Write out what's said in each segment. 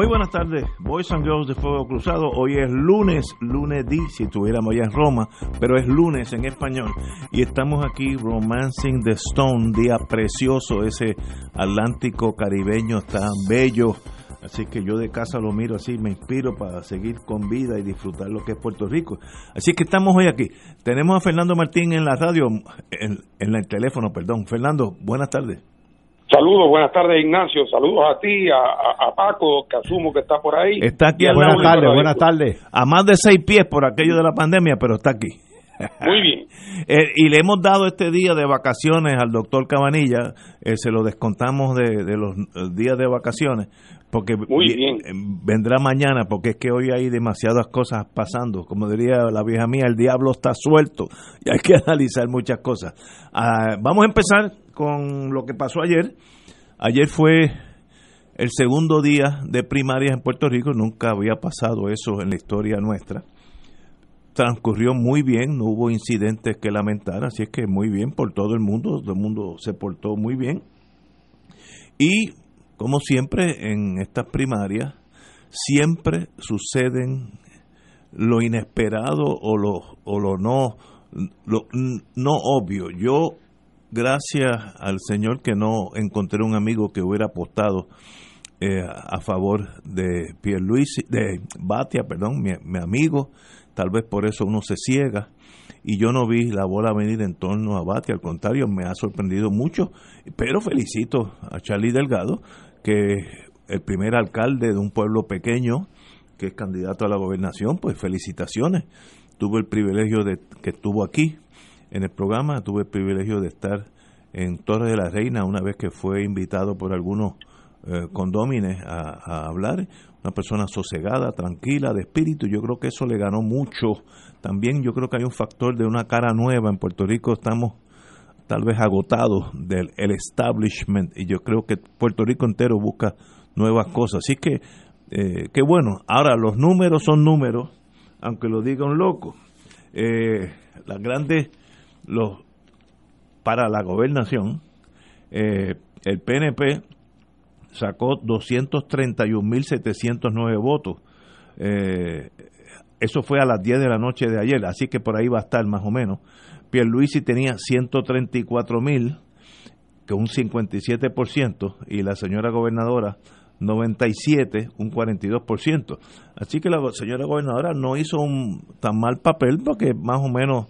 Muy buenas tardes, Boys and Girls de Fuego Cruzado. Hoy es lunes, lunes si estuviéramos ya en Roma, pero es lunes en español. Y estamos aquí, Romancing the Stone, día precioso, ese Atlántico caribeño tan bello. Así que yo de casa lo miro así, me inspiro para seguir con vida y disfrutar lo que es Puerto Rico. Así que estamos hoy aquí. Tenemos a Fernando Martín en la radio, en el teléfono, perdón. Fernando, buenas tardes. Saludos, buenas tardes Ignacio, saludos a ti, a, a, Paco, que asumo que está por ahí. Está aquí al Buenas tardes, buenas tardes. A más de seis pies por aquello de la pandemia, pero está aquí. Muy bien. Eh, y le hemos dado este día de vacaciones al doctor Cabanilla, eh, se lo descontamos de, de los eh, días de vacaciones, porque Muy vi- bien. vendrá mañana, porque es que hoy hay demasiadas cosas pasando. Como diría la vieja mía, el diablo está suelto y hay que analizar muchas cosas. Ah, vamos a empezar con lo que pasó ayer. Ayer fue el segundo día de primarias en Puerto Rico, nunca había pasado eso en la historia nuestra transcurrió muy bien, no hubo incidentes que lamentar, así es que muy bien por todo el mundo, todo el mundo se portó muy bien. Y como siempre en estas primarias, siempre suceden lo inesperado o lo, o lo no, lo no obvio. Yo, gracias al Señor que no encontré un amigo que hubiera apostado eh, a favor de Pierluisi, de Batia, perdón, mi, mi amigo, tal vez por eso uno se ciega. Y yo no vi la bola venir en torno a Batia, al contrario, me ha sorprendido mucho, pero felicito a Charlie Delgado, que el primer alcalde de un pueblo pequeño que es candidato a la gobernación, pues felicitaciones. Tuve el privilegio de que estuvo aquí en el programa, tuve el privilegio de estar en Torre de la Reina una vez que fue invitado por algunos eh, condómines a, hablar, una persona sosegada, tranquila, de espíritu, yo creo que eso le ganó mucho. También yo creo que hay un factor de una cara nueva, en Puerto Rico estamos tal vez agotados del el establishment y yo creo que Puerto Rico entero busca nuevas cosas. Así que, eh, qué bueno. Ahora, los números son números, aunque lo diga un loco. Eh, las grandes, los para la gobernación, eh, el PNP sacó 231.709 votos. Eh, eso fue a las 10 de la noche de ayer, así que por ahí va a estar más o menos. Pierluisi tenía 134.000, que un 57%, y la señora gobernadora 97, un 42%. Así que la señora gobernadora no hizo un tan mal papel porque más o menos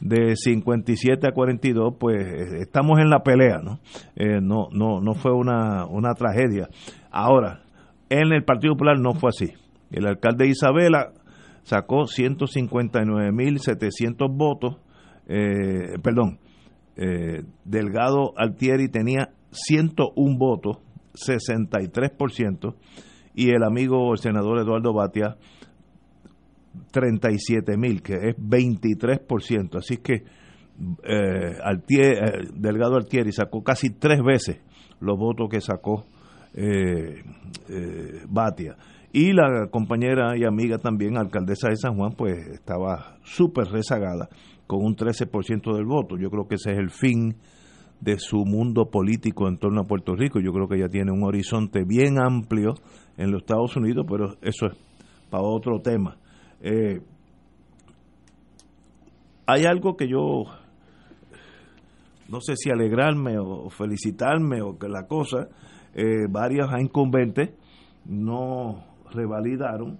de 57 a 42, pues eh, estamos en la pelea, ¿no? Eh, no, no, no fue una, una tragedia. Ahora, en el Partido Popular no fue así. El alcalde Isabela sacó 159.700 votos, eh, perdón, eh, Delgado Altieri tenía 101 votos, 63%, y el amigo el senador Eduardo Batia 37 mil, que es 23%. Así que eh, eh, Delgado Altieri sacó casi tres veces los votos que sacó eh, eh, Batia. Y la compañera y amiga también, alcaldesa de San Juan, pues estaba súper rezagada con un 13% del voto. Yo creo que ese es el fin de su mundo político en torno a Puerto Rico. Yo creo que ella tiene un horizonte bien amplio en los Estados Unidos, pero eso es para otro tema. Eh, hay algo que yo no sé si alegrarme o felicitarme o que la cosa, eh, varias incumbentes no revalidaron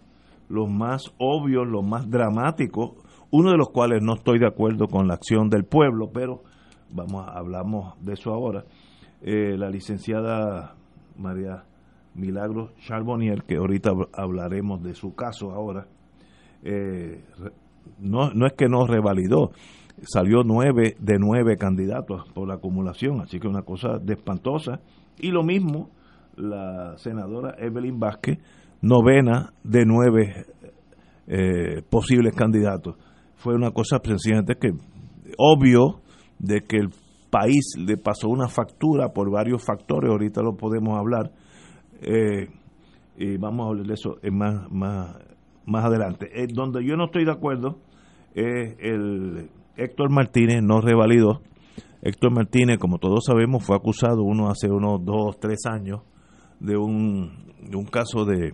los más obvios, los más dramáticos, uno de los cuales no estoy de acuerdo con la acción del pueblo, pero vamos hablamos de eso ahora. Eh, la licenciada María Milagro Charbonnier, que ahorita hablaremos de su caso ahora, eh, no, no es que no revalidó, salió nueve de nueve candidatos por la acumulación, así que una cosa de espantosa. Y lo mismo la senadora Evelyn Vázquez, novena de nueve eh, posibles candidatos. Fue una cosa sencillamente que obvio de que el país le pasó una factura por varios factores, ahorita lo podemos hablar, eh, y vamos a hablar de eso más, más, más adelante. Eh, donde yo no estoy de acuerdo es el Héctor Martínez no revalidó. Héctor Martínez, como todos sabemos, fue acusado uno hace unos dos, tres años de un, de un caso de,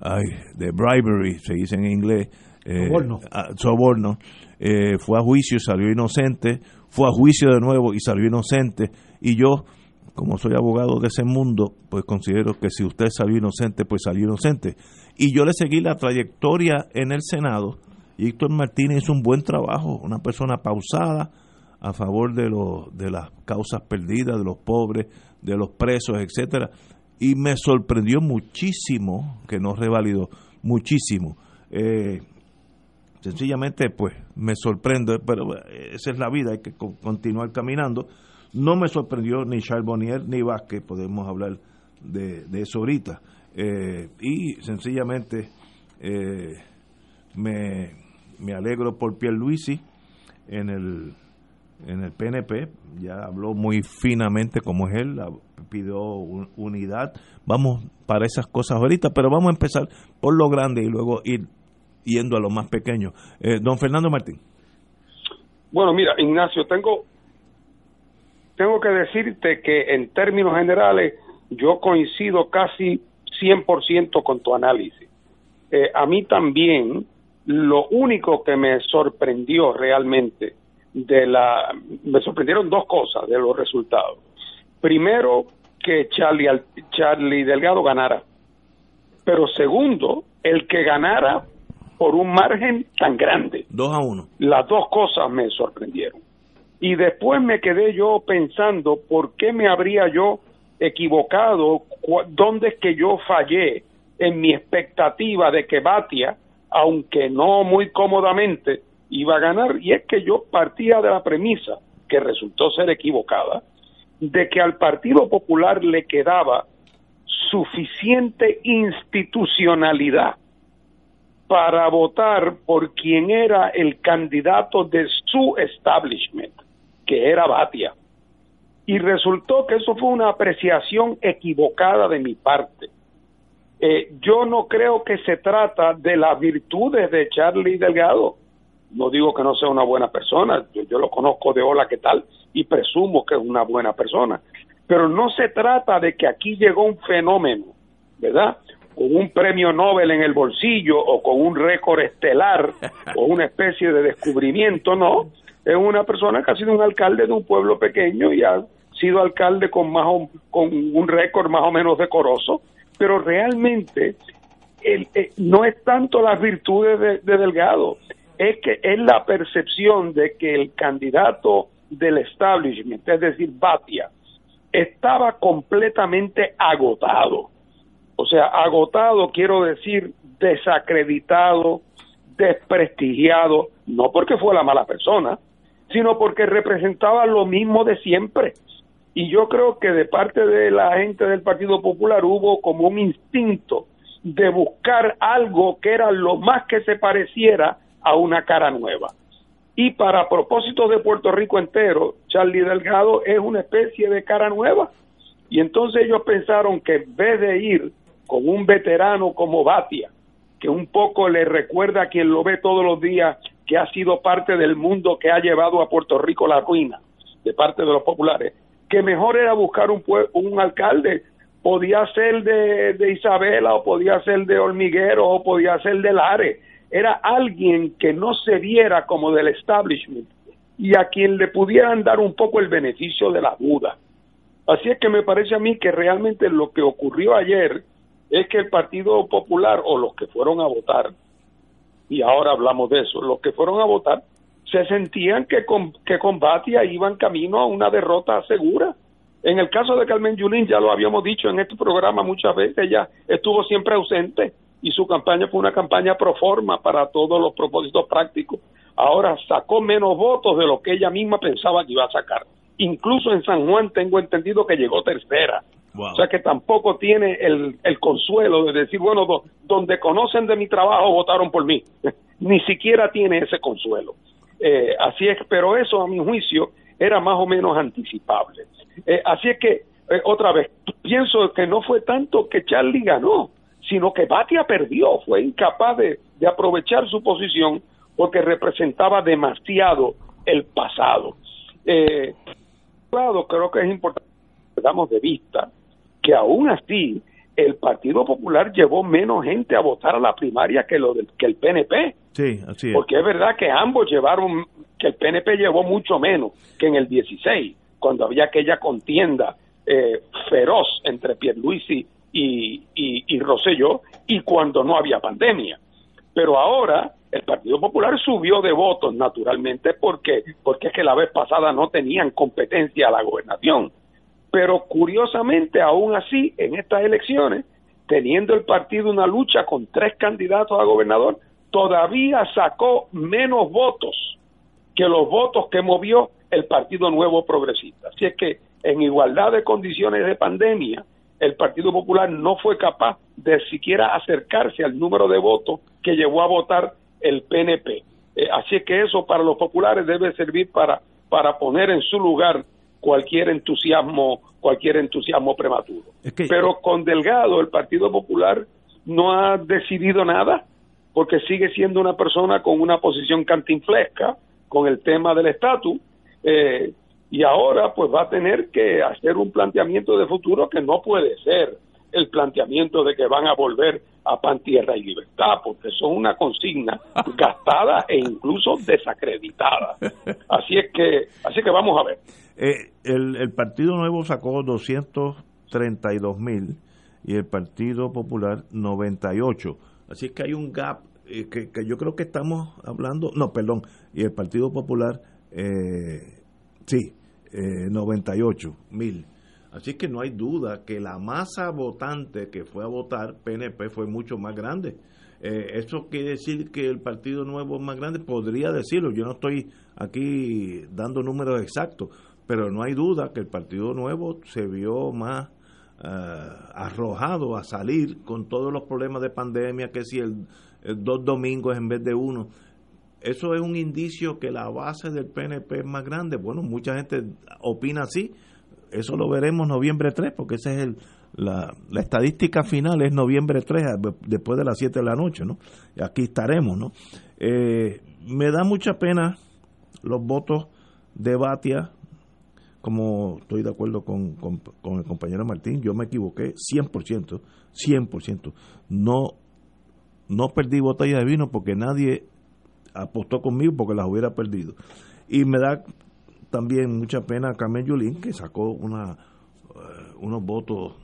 ay, de bribery, se dice en inglés, eh, soborno, soborno. Eh, fue a juicio y salió inocente, fue a juicio de nuevo y salió inocente. Y yo, como soy abogado de ese mundo, pues considero que si usted salió inocente, pues salió inocente. Y yo le seguí la trayectoria en el Senado. Y Héctor Martínez hizo un buen trabajo, una persona pausada a favor de, los de las causas perdidas, de los pobres, de los presos, etcétera y me sorprendió muchísimo que no revalidó, muchísimo. Eh, sencillamente, pues me sorprende, pero eh, esa es la vida, hay que continuar caminando. No me sorprendió ni Charbonnier ni Vázquez, podemos hablar de, eso ahorita. Eh, y sencillamente me, me alegro por Pierluisi en el en el PNP, ya habló muy finamente como es él, pidió unidad. Vamos para esas cosas ahorita, pero vamos a empezar por lo grande y luego ir yendo a lo más pequeño. Eh, don Fernando Martín. Bueno, mira, Ignacio, tengo, tengo que decirte que en términos generales yo coincido casi 100% con tu análisis. Eh, a mí también lo único que me sorprendió realmente de la me sorprendieron dos cosas de los resultados. Primero que Charlie Charlie Delgado ganara. Pero segundo, el que ganara por un margen tan grande. Dos a uno. Las dos cosas me sorprendieron. Y después me quedé yo pensando por qué me habría yo equivocado, dónde es que yo fallé en mi expectativa de que Batia, aunque no muy cómodamente, iba a ganar y es que yo partía de la premisa, que resultó ser equivocada, de que al Partido Popular le quedaba suficiente institucionalidad para votar por quien era el candidato de su establishment, que era Batia. Y resultó que eso fue una apreciación equivocada de mi parte. Eh, yo no creo que se trata de las virtudes de Charlie Delgado no digo que no sea una buena persona, yo, lo conozco de hola, ¿qué tal? Y presumo que es una buena persona. Pero no se trata de que aquí llegó un fenómeno, ¿verdad? Con un premio Nobel en el bolsillo o con un récord estelar o una especie de descubrimiento, no. Es una persona que ha sido un alcalde de un pueblo pequeño y ha sido alcalde con, más con un récord más o menos decoroso, pero realmente el, eh, no es tanto las virtudes de Delgado, es que es la percepción de que el candidato del establishment, es decir, Batia, estaba completamente agotado. O sea, agotado quiero decir desacreditado, desprestigiado, no porque fue la mala persona, sino porque representaba lo mismo de siempre. Y yo creo que de parte de la gente del Partido Popular hubo como un instinto de buscar algo que era lo más que se pareciera a una cara nueva. Y para propósito de Puerto Rico entero, Charlie Delgado es una especie de cara nueva. Y entonces ellos pensaron que en vez de ir con un veterano como Batia, que un poco le recuerda a quien lo ve todos los días que ha sido parte del mundo que ha llevado a Puerto Rico la ruina, de parte de los populares, que mejor era buscar un, un alcalde, podía ser de, de Isabela o podía ser de Hormiguero o podía ser de Lares, era alguien que no se viera como del establishment y a quien le pudieran dar un poco el beneficio de la duda. Así es que me parece a mí que realmente lo que ocurrió ayer es que el Partido Popular o los que fueron a votar, y ahora hablamos de eso, los que fueron a votar se sentían que con, que con Batia iban camino a una derrota segura. En el caso de Carmen Yulín, ya lo habíamos dicho en este programa muchas veces, ella estuvo siempre ausente y su campaña fue una campaña pro forma para todos los propósitos prácticos. Ahora sacó menos votos de lo que ella misma pensaba que iba a sacar. Incluso en San Juan tengo entendido que llegó tercera. O sea que tampoco tiene el, el consuelo de decir, bueno, donde conocen de mi trabajo votaron por mí. Ni siquiera tiene ese consuelo. Eh, así es, pero eso a mi juicio era más o menos anticipable. Eh, así es que, eh, otra vez, pienso que no fue tanto que Charlie ganó, sino que Batia perdió, fue incapaz de, aprovechar su posición porque representaba demasiado el pasado. Eh, claro, creo que es importante que de vista que aún así el Partido Popular llevó menos gente a votar a la primaria que lo del, que el PNP. Sí, así es. Porque es verdad que ambos llevaron, que el PNP llevó mucho menos que en el 16, cuando había aquella contienda eh, feroz entre Pierluisi y, y, y Rosselló, y cuando no había pandemia. Pero ahora el Partido Popular subió de votos, naturalmente, porque, porque es que la vez pasada no tenían competencia a la gobernación pero curiosamente, aún así, en estas elecciones, teniendo el partido una lucha con tres candidatos a gobernador, todavía sacó menos votos que los votos que movió el Partido Nuevo Progresista. Así es que en igualdad de condiciones de pandemia, el Partido Popular no fue capaz de siquiera acercarse al número de votos que llevó a votar el PNP. Eh, así es que eso para los populares debe servir para, para poner en su lugar cualquier entusiasmo, cualquier entusiasmo prematuro. Pero con Delgado el Partido Popular no ha decidido nada porque sigue siendo una persona con una posición cantinflesca con el tema del estatus eh, y ahora pues va a tener que hacer un planteamiento de futuro que no puede ser el planteamiento de que van a volver a pan, tierra y libertad, porque son una consigna gastada e incluso desacreditada. Así es que, así que vamos a ver. Eh, el, el Partido Nuevo sacó 232 mil y el Partido Popular 98. Así que hay un gap eh, que, que, yo creo que estamos hablando, no, perdón, y el Partido Popular, eh, sí, eh, 98 mil. Así que no hay duda que la masa votante que fue a votar PNP fue mucho más grande. Eh, ¿Eso quiere decir que el Partido Nuevo es más grande? Podría decirlo, yo no estoy aquí dando números exactos, pero no hay duda que el Partido Nuevo se vio más eh, arrojado a salir con todos los problemas de pandemia, que si el, dos domingos en vez de uno. Eso es un indicio que la base del PNP es más grande. Bueno, mucha gente opina así. Eso lo veremos noviembre 3, porque esa es el, la, la, estadística final, es noviembre 3, después de las 7 de la noche, ¿no? Aquí estaremos, ¿no? Eh, me da mucha pena los votos de Batia, como estoy de acuerdo con, con, el compañero Martín, yo me equivoqué 100%, 100%. No, no perdí botella de vino porque nadie apostó conmigo porque las hubiera perdido. Y me da también mucha pena a Carmen Yulín, que sacó una, uh, unos votos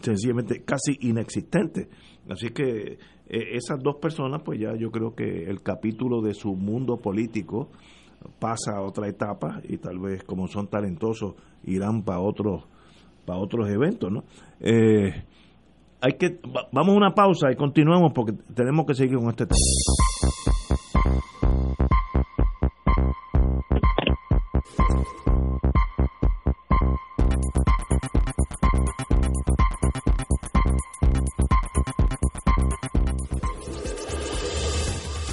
sencillamente casi inexistentes. Así que eh, esas dos personas, pues ya yo creo que el capítulo de su mundo político pasa a otra etapa y tal vez como son talentosos irán para otros para otros eventos no eh, hay que vamos a una pausa y continuamos porque tenemos que seguir con este tema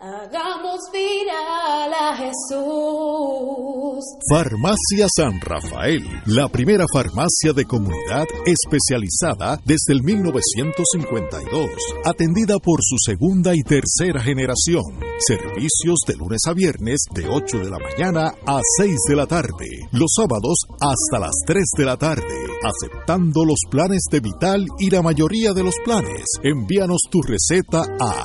hagamos viral a Jesús. Farmacia San Rafael, la primera farmacia de comunidad especializada desde el 1952, atendida por su segunda y tercera generación. Servicios de lunes a viernes de 8 de la mañana a 6 de la tarde, los sábados hasta las 3 de la tarde, aceptando los planes de Vital y la mayoría de los planes. Envíanos tu receta a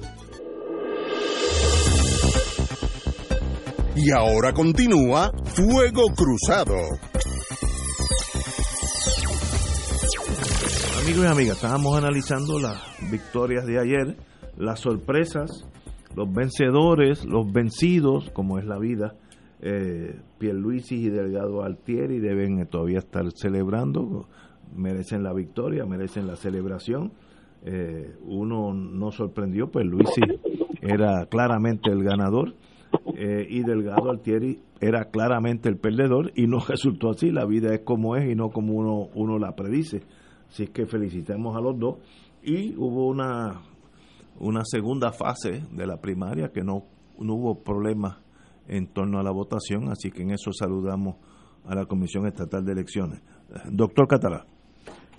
Y ahora continúa Fuego Cruzado. Amigos y amigas, estábamos analizando las victorias de ayer, las sorpresas, los vencedores, los vencidos, como es la vida. Eh, Pierluisi y Delgado Altieri deben todavía estar celebrando, merecen la victoria, merecen la celebración. Eh, uno no sorprendió, pues Luisi era claramente el ganador eh, y Delgado Altieri era claramente el perdedor y no resultó así. La vida es como es y no como uno, uno la predice. Así que felicitemos a los dos. Y hubo una, una segunda fase de la primaria que no, no hubo problemas en torno a la votación, así que en eso saludamos a la Comisión Estatal de Elecciones. Doctor Catalá.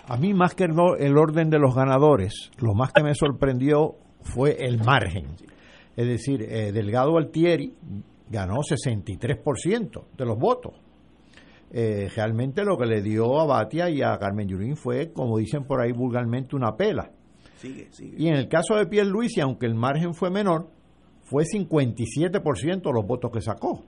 A mí más que el, el orden de los ganadores, lo más que me sorprendió fue el margen. Es decir, eh, Delgado Altieri ganó 63% de los votos. Eh, realmente lo que le dio a Batia y a Carmen Yurín fue, como dicen por ahí vulgarmente, una pela. Y en el caso de Pierre Luis, aunque el margen fue menor, fue 57% los votos que sacó.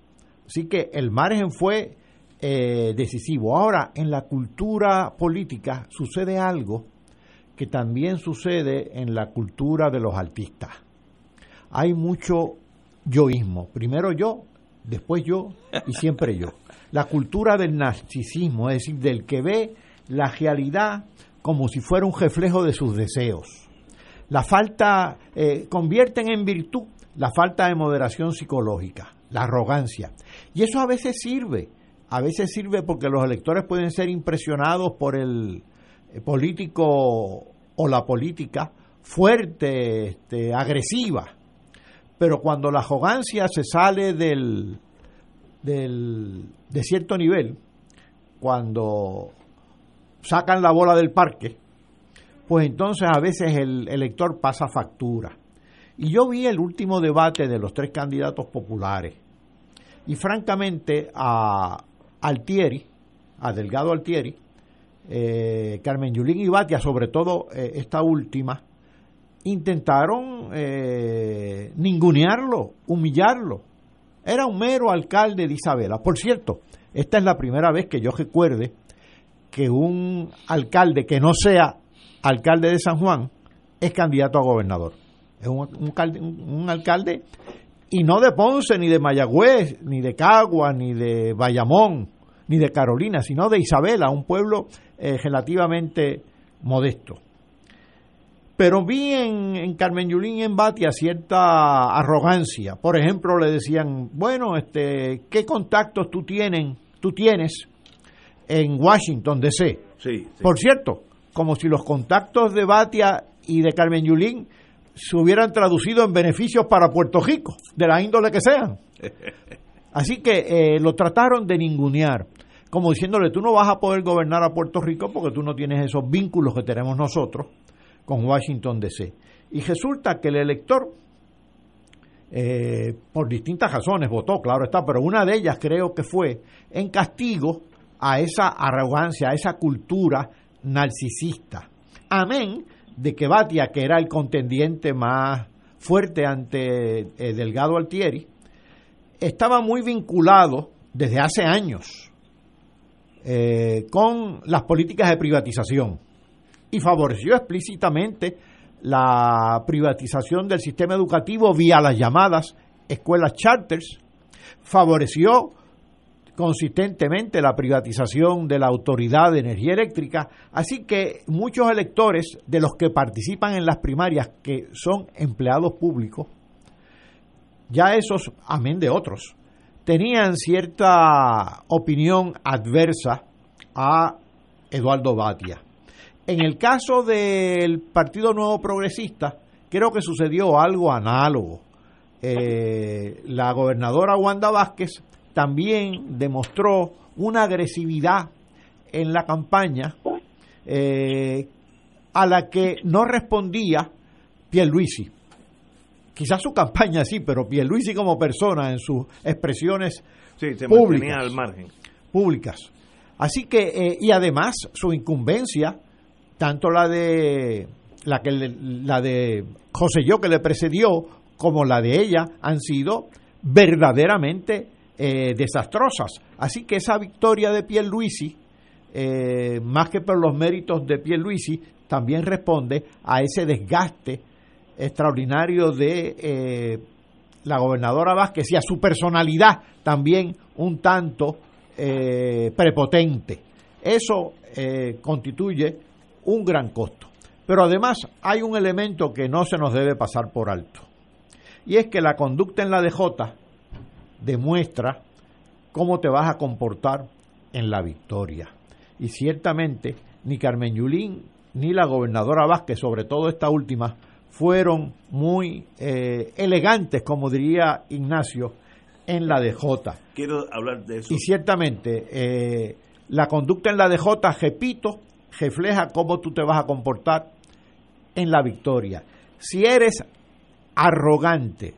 Así que el margen fue eh, decisivo. Ahora, en la cultura política sucede algo que también sucede en la cultura de los artistas hay mucho yoísmo. Primero yo, después yo y siempre yo. La cultura del narcisismo, es decir, del que ve la realidad como si fuera un reflejo de sus deseos. La falta, eh, convierten en virtud la falta de moderación psicológica, la arrogancia. Y eso a veces sirve, a veces sirve porque los electores pueden ser impresionados por el eh, político o la política fuerte, este, agresiva, pero cuando la arrogancia se sale del, del, de cierto nivel, cuando sacan la bola del parque, pues entonces a veces el elector pasa factura. Y yo vi el último debate de los tres candidatos populares. Y francamente a Altieri, a Delgado Altieri, eh, Carmen Yulín y Batia, sobre todo eh, esta última, intentaron eh, ningunearlo, humillarlo. Era un mero alcalde de Isabela. Por cierto, esta es la primera vez que yo recuerde que un alcalde que no sea alcalde de San Juan es candidato a gobernador. Es un, un, alcalde, y no de Ponce, ni de Mayagüez, ni de Cagua, ni de Bayamón, ni de Carolina, sino de Isabela, un pueblo eh, relativamente modesto. Pero vi en, en Carmen Yulín y en Batia cierta arrogancia. Por ejemplo, le decían, bueno, este, ¿qué contactos tú, tienen, tú tienes en Washington, D.C.? Sí, sí. Por cierto, como si los contactos de Batia y de Carmen Yulín se hubieran traducido en beneficios para Puerto Rico, de la índole que sean. Así que eh, lo trataron de ningunear, como diciéndole, tú no vas a poder gobernar a Puerto Rico porque tú no tienes esos vínculos que tenemos nosotros con Washington DC. Y resulta que el elector, eh, por distintas razones, votó, claro está, pero una de ellas creo que fue en castigo a esa arrogancia, a esa cultura narcisista. Amén de que Batia, que era el contendiente más fuerte ante eh, Delgado Altieri, estaba muy vinculado desde hace años eh, con las políticas de privatización y favoreció explícitamente la privatización del sistema educativo vía las llamadas escuelas charters, favoreció consistentemente la privatización de la Autoridad de Energía Eléctrica, así que muchos electores de los que participan en las primarias, que son empleados públicos, ya esos, amén de otros, tenían cierta opinión adversa a Eduardo Batia. En el caso del Partido Nuevo Progresista, creo que sucedió algo análogo. Eh, la gobernadora Wanda Vázquez también demostró una agresividad en la campaña eh, a la que no respondía Pierluisi. Quizás su campaña sí, pero Pierluisi como persona en sus expresiones Sí, se públicas. al margen. públicas. Así que, eh, y además su incumbencia, tanto la de la que la de José Yo que le precedió, como la de ella, han sido verdaderamente eh, desastrosas. Así que esa victoria de Pierluisi, eh, más que por los méritos de Pierluisi, también responde a ese desgaste extraordinario de eh, la gobernadora Vázquez y a su personalidad también un tanto eh, prepotente. Eso eh, constituye un gran costo. Pero además hay un elemento que no se nos debe pasar por alto. Y es que la conducta en la DJ demuestra cómo te vas a comportar en la victoria. Y ciertamente ni Carmen Yulín ni la gobernadora Vázquez, sobre todo esta última, fueron muy eh, elegantes, como diría Ignacio, en la DJ. Quiero hablar de eso. Y ciertamente, eh, la conducta en la DJ, repito, refleja cómo tú te vas a comportar en la victoria. Si eres arrogante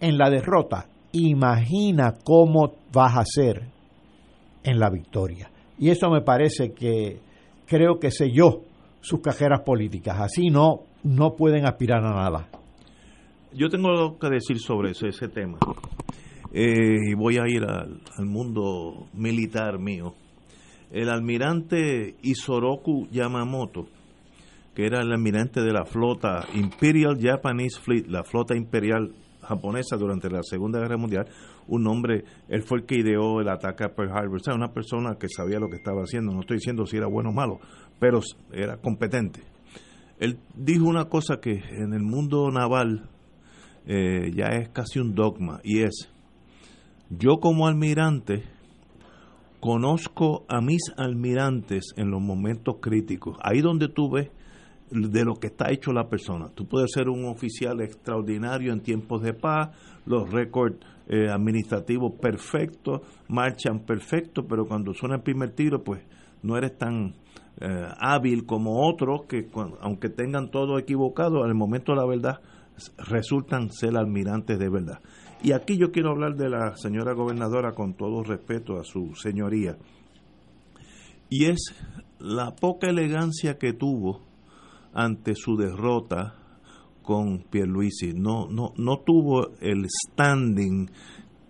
en la derrota, imagina cómo vas a ser en la victoria. Y eso me parece que creo que selló sus cajeras políticas. Así no, no pueden aspirar a nada. Yo tengo algo que decir sobre ese, tema. Eh, voy a ir al mundo militar mío. El almirante Isoroku Yamamoto, que era el almirante de la flota Imperial Japanese Fleet, la flota imperial japonesa durante la Segunda Guerra Mundial, un hombre, él fue el que ideó el ataque a Pearl Harbor, o sea, una persona que sabía lo que estaba haciendo, no estoy diciendo si era bueno o malo, pero era competente. Él dijo una cosa que en el mundo naval eh, ya es casi un dogma, y es, yo como almirante conozco a mis almirantes en los momentos críticos, ahí donde tú ves de lo que está hecho la persona. Tú puedes ser un oficial extraordinario en tiempos de paz, los récords eh, administrativos perfectos, marchan perfectos, pero cuando suena el primer tiro, pues no eres tan eh, hábil como otros que, aunque tengan todo equivocado, al momento de la verdad resultan ser almirantes de verdad. Y aquí yo quiero hablar de la señora gobernadora con todo respeto a su señoría. Y es la poca elegancia que tuvo ante su derrota con Pierluisi. No, no, no tuvo el standing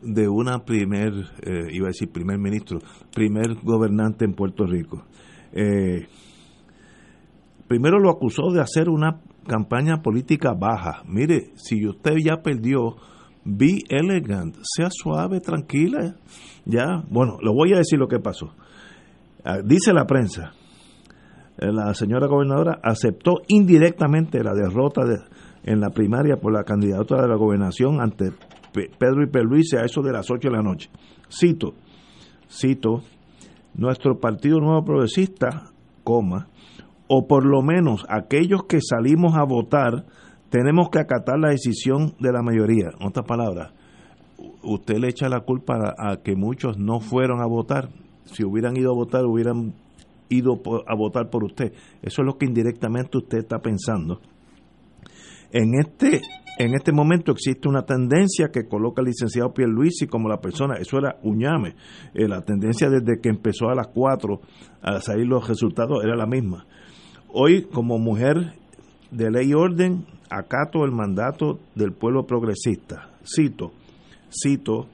de una primer, eh, iba a decir primer ministro, primer gobernante en Puerto Rico. Eh, primero lo acusó de hacer una campaña política baja. Mire, si usted ya perdió, be elegant, sea suave, tranquila. Ya, bueno, le voy a decir lo que pasó. Ah, dice la prensa, eh, la señora gobernadora aceptó indirectamente la derrota de, en la primaria por la candidatura de la gobernación ante Pedro y Perluise a eso de las 8 de la noche. Cito, cito, nuestro Partido Nuevo Progresista, coma, o por lo menos aquellos que salimos a votar, tenemos que acatar la decisión de la mayoría. En otras palabras, usted le echa la culpa a, que muchos no fueron a votar. Si hubieran ido a votar, hubieran ido a votar por usted. Eso es lo que indirectamente usted está pensando. En este, en este momento existe una tendencia que coloca al licenciado Pierluisi como la persona, eso era Uñame, eh, la tendencia desde que empezó a las 4 a salir los resultados era la misma. Hoy, como mujer de ley y orden, acato el mandato del pueblo progresista. Cito, cito,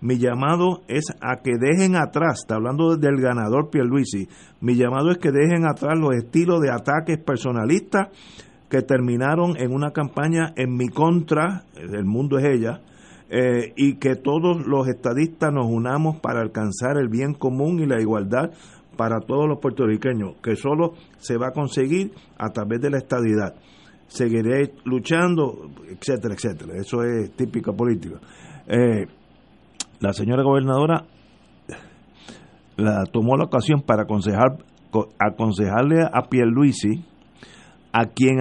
mi llamado es a que dejen atrás, está hablando del ganador Pierluisi, mi llamado es que dejen atrás los estilos de ataques personalistas que terminaron en una campaña en mi contra, el mundo es ella, eh, y que todos los estadistas nos unamos para alcanzar el bien común y la igualdad para todos los puertorriqueños, que solo se va a conseguir a través de la estadidad seguiré luchando, etcétera, etcétera. Eso es típica política. Eh, la señora gobernadora la tomó la ocasión para aconsejar, aconsejarle a Pierluisi, a quien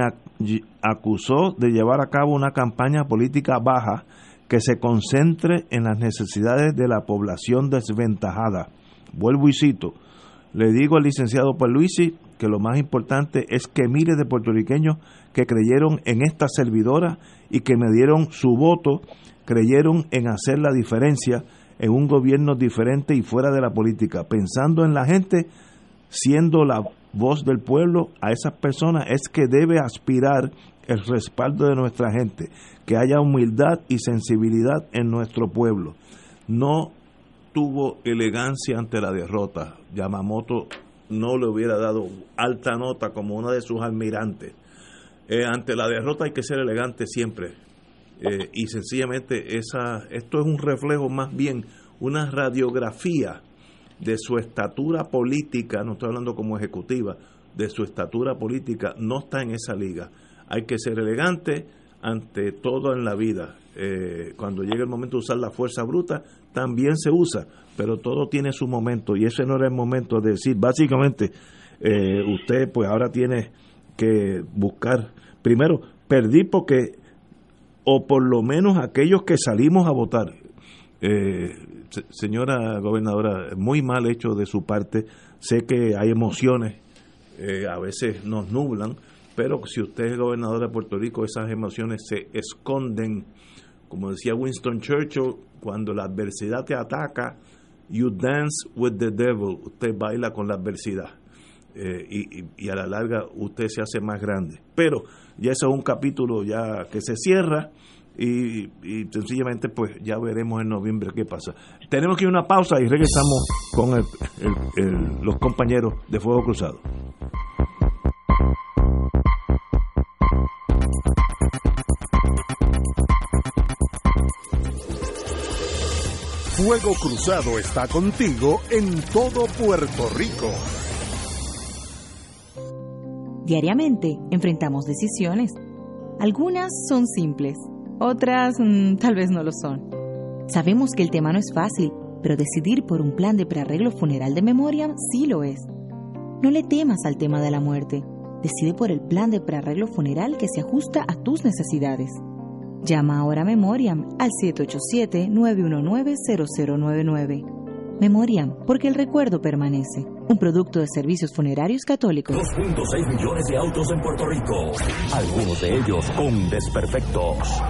acusó de llevar a cabo una campaña política baja que se concentre en las necesidades de la población desventajada. Vuelvo y cito, le digo al licenciado Pierluisi que lo más importante es que miles de puertorriqueños que creyeron en esta servidora y que me dieron su voto, creyeron en hacer la diferencia en un gobierno diferente y fuera de la política, pensando en la gente, siendo la voz del pueblo, a esas personas es que debe aspirar el respaldo de nuestra gente, que haya humildad y sensibilidad en nuestro pueblo. No tuvo elegancia ante la derrota. Yamamoto no le hubiera dado alta nota como uno de sus almirantes. Eh, ante la derrota hay que ser elegante siempre. Eh, y sencillamente esa, esto es un reflejo más bien, una radiografía de su estatura política, no estoy hablando como ejecutiva, de su estatura política, no está en esa liga. Hay que ser elegante ante todo en la vida. Eh, cuando llega el momento de usar la fuerza bruta, también se usa, pero todo tiene su momento y ese no era el momento de decir, básicamente, eh, usted pues ahora tiene que buscar, primero, perdí porque, o por lo menos aquellos que salimos a votar, eh, señora gobernadora, muy mal hecho de su parte, sé que hay emociones, eh, a veces nos nublan, pero si usted es gobernadora de Puerto Rico, esas emociones se esconden como decía Winston Churchill, cuando la adversidad te ataca, you dance with the devil, usted baila con la adversidad. Eh, y, a la larga usted se hace más grande. Pero ya eso es un capítulo ya que se cierra y, sencillamente pues ya veremos en noviembre qué pasa. Tenemos que ir a una pausa y regresamos con los compañeros de Fuego Cruzado. Fuego Cruzado está contigo en todo Puerto Rico. Diariamente enfrentamos decisiones. Algunas son simples, otras mm, tal vez no lo son. Sabemos que el tema no es fácil, pero decidir por un plan de prearreglo funeral de memoria sí lo es. No le temas al tema de la muerte. Decide por el plan de prearreglo funeral que se ajusta a tus necesidades. Llama ahora Memoriam al 787-919-0099. Memoriam, porque el recuerdo permanece. Un producto de servicios funerarios católicos. 2.6 millones de autos en Puerto Rico. Algunos de ellos con desperfectos.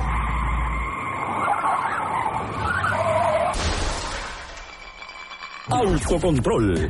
Autocontrol.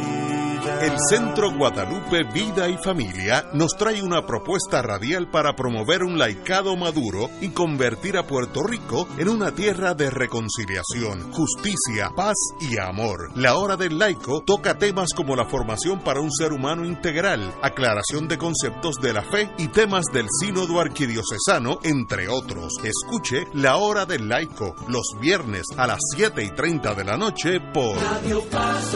El Centro Guadalupe Vida y Familia nos trae una propuesta radial para promover un laicado maduro y convertir a Puerto Rico en una tierra de reconciliación, justicia, paz y amor. La Hora del Laico toca temas como la formación para un ser humano integral, aclaración de conceptos de la fe y temas del sínodo arquidiocesano, entre otros. Escuche La Hora del Laico los viernes a las 7 y 30 de la noche por Radio Paz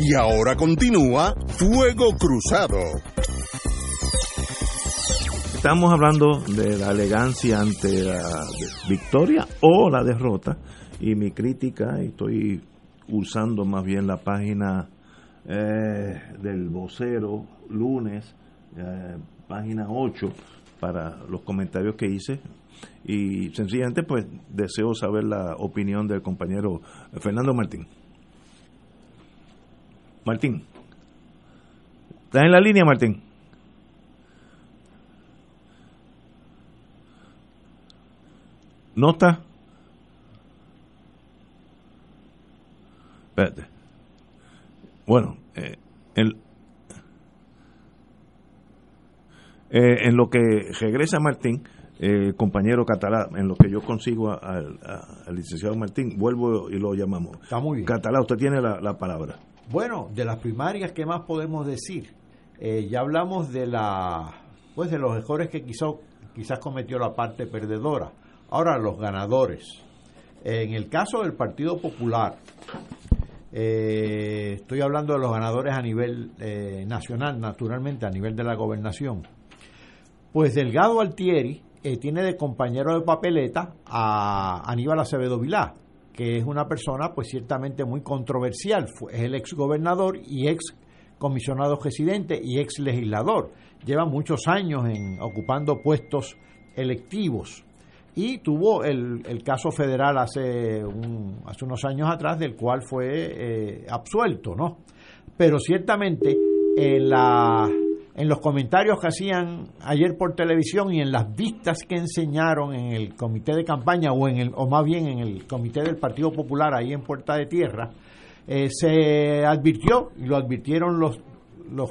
Y ahora continúa Fuego Cruzado. Estamos hablando de la elegancia ante la victoria o la derrota. Y mi crítica, estoy usando más bien la página eh, del vocero lunes, eh, página 8, para los comentarios que hice. Y sencillamente, pues deseo saber la opinión del compañero Fernando Martín. Martín. ¿Estás en la línea, Martín? ¿No está? Espérate. Bueno, eh, el, eh, en lo que regresa Martín, eh, compañero Catalá, en lo que yo consigo al licenciado Martín, vuelvo y lo llamamos. Está muy bien. Catalá, usted tiene la, la palabra. Bueno, de las primarias, ¿qué más podemos decir? Eh, ya hablamos de la, pues de los errores que quizás, quizás cometió la parte perdedora. Ahora los ganadores. En el caso del Partido Popular, eh, estoy hablando de los ganadores a nivel eh, nacional, naturalmente, a nivel de la gobernación. Pues Delgado Altieri eh, tiene de compañero de papeleta a Aníbal Acevedo Vilá, que es una persona pues ciertamente muy controversial. Es el ex gobernador y ex comisionado residente y ex legislador. Lleva muchos años en ocupando puestos electivos y tuvo el, el caso federal hace, hace unos años atrás del cual fue eh, absuelto, ¿no? Pero ciertamente en, la, en los comentarios que hacían ayer por televisión y en las vistas que enseñaron en el comité de campaña o, en el, o más bien en el comité del Partido Popular ahí en Puerta de Tierra, eh, se advirtió, y lo advirtieron los, los,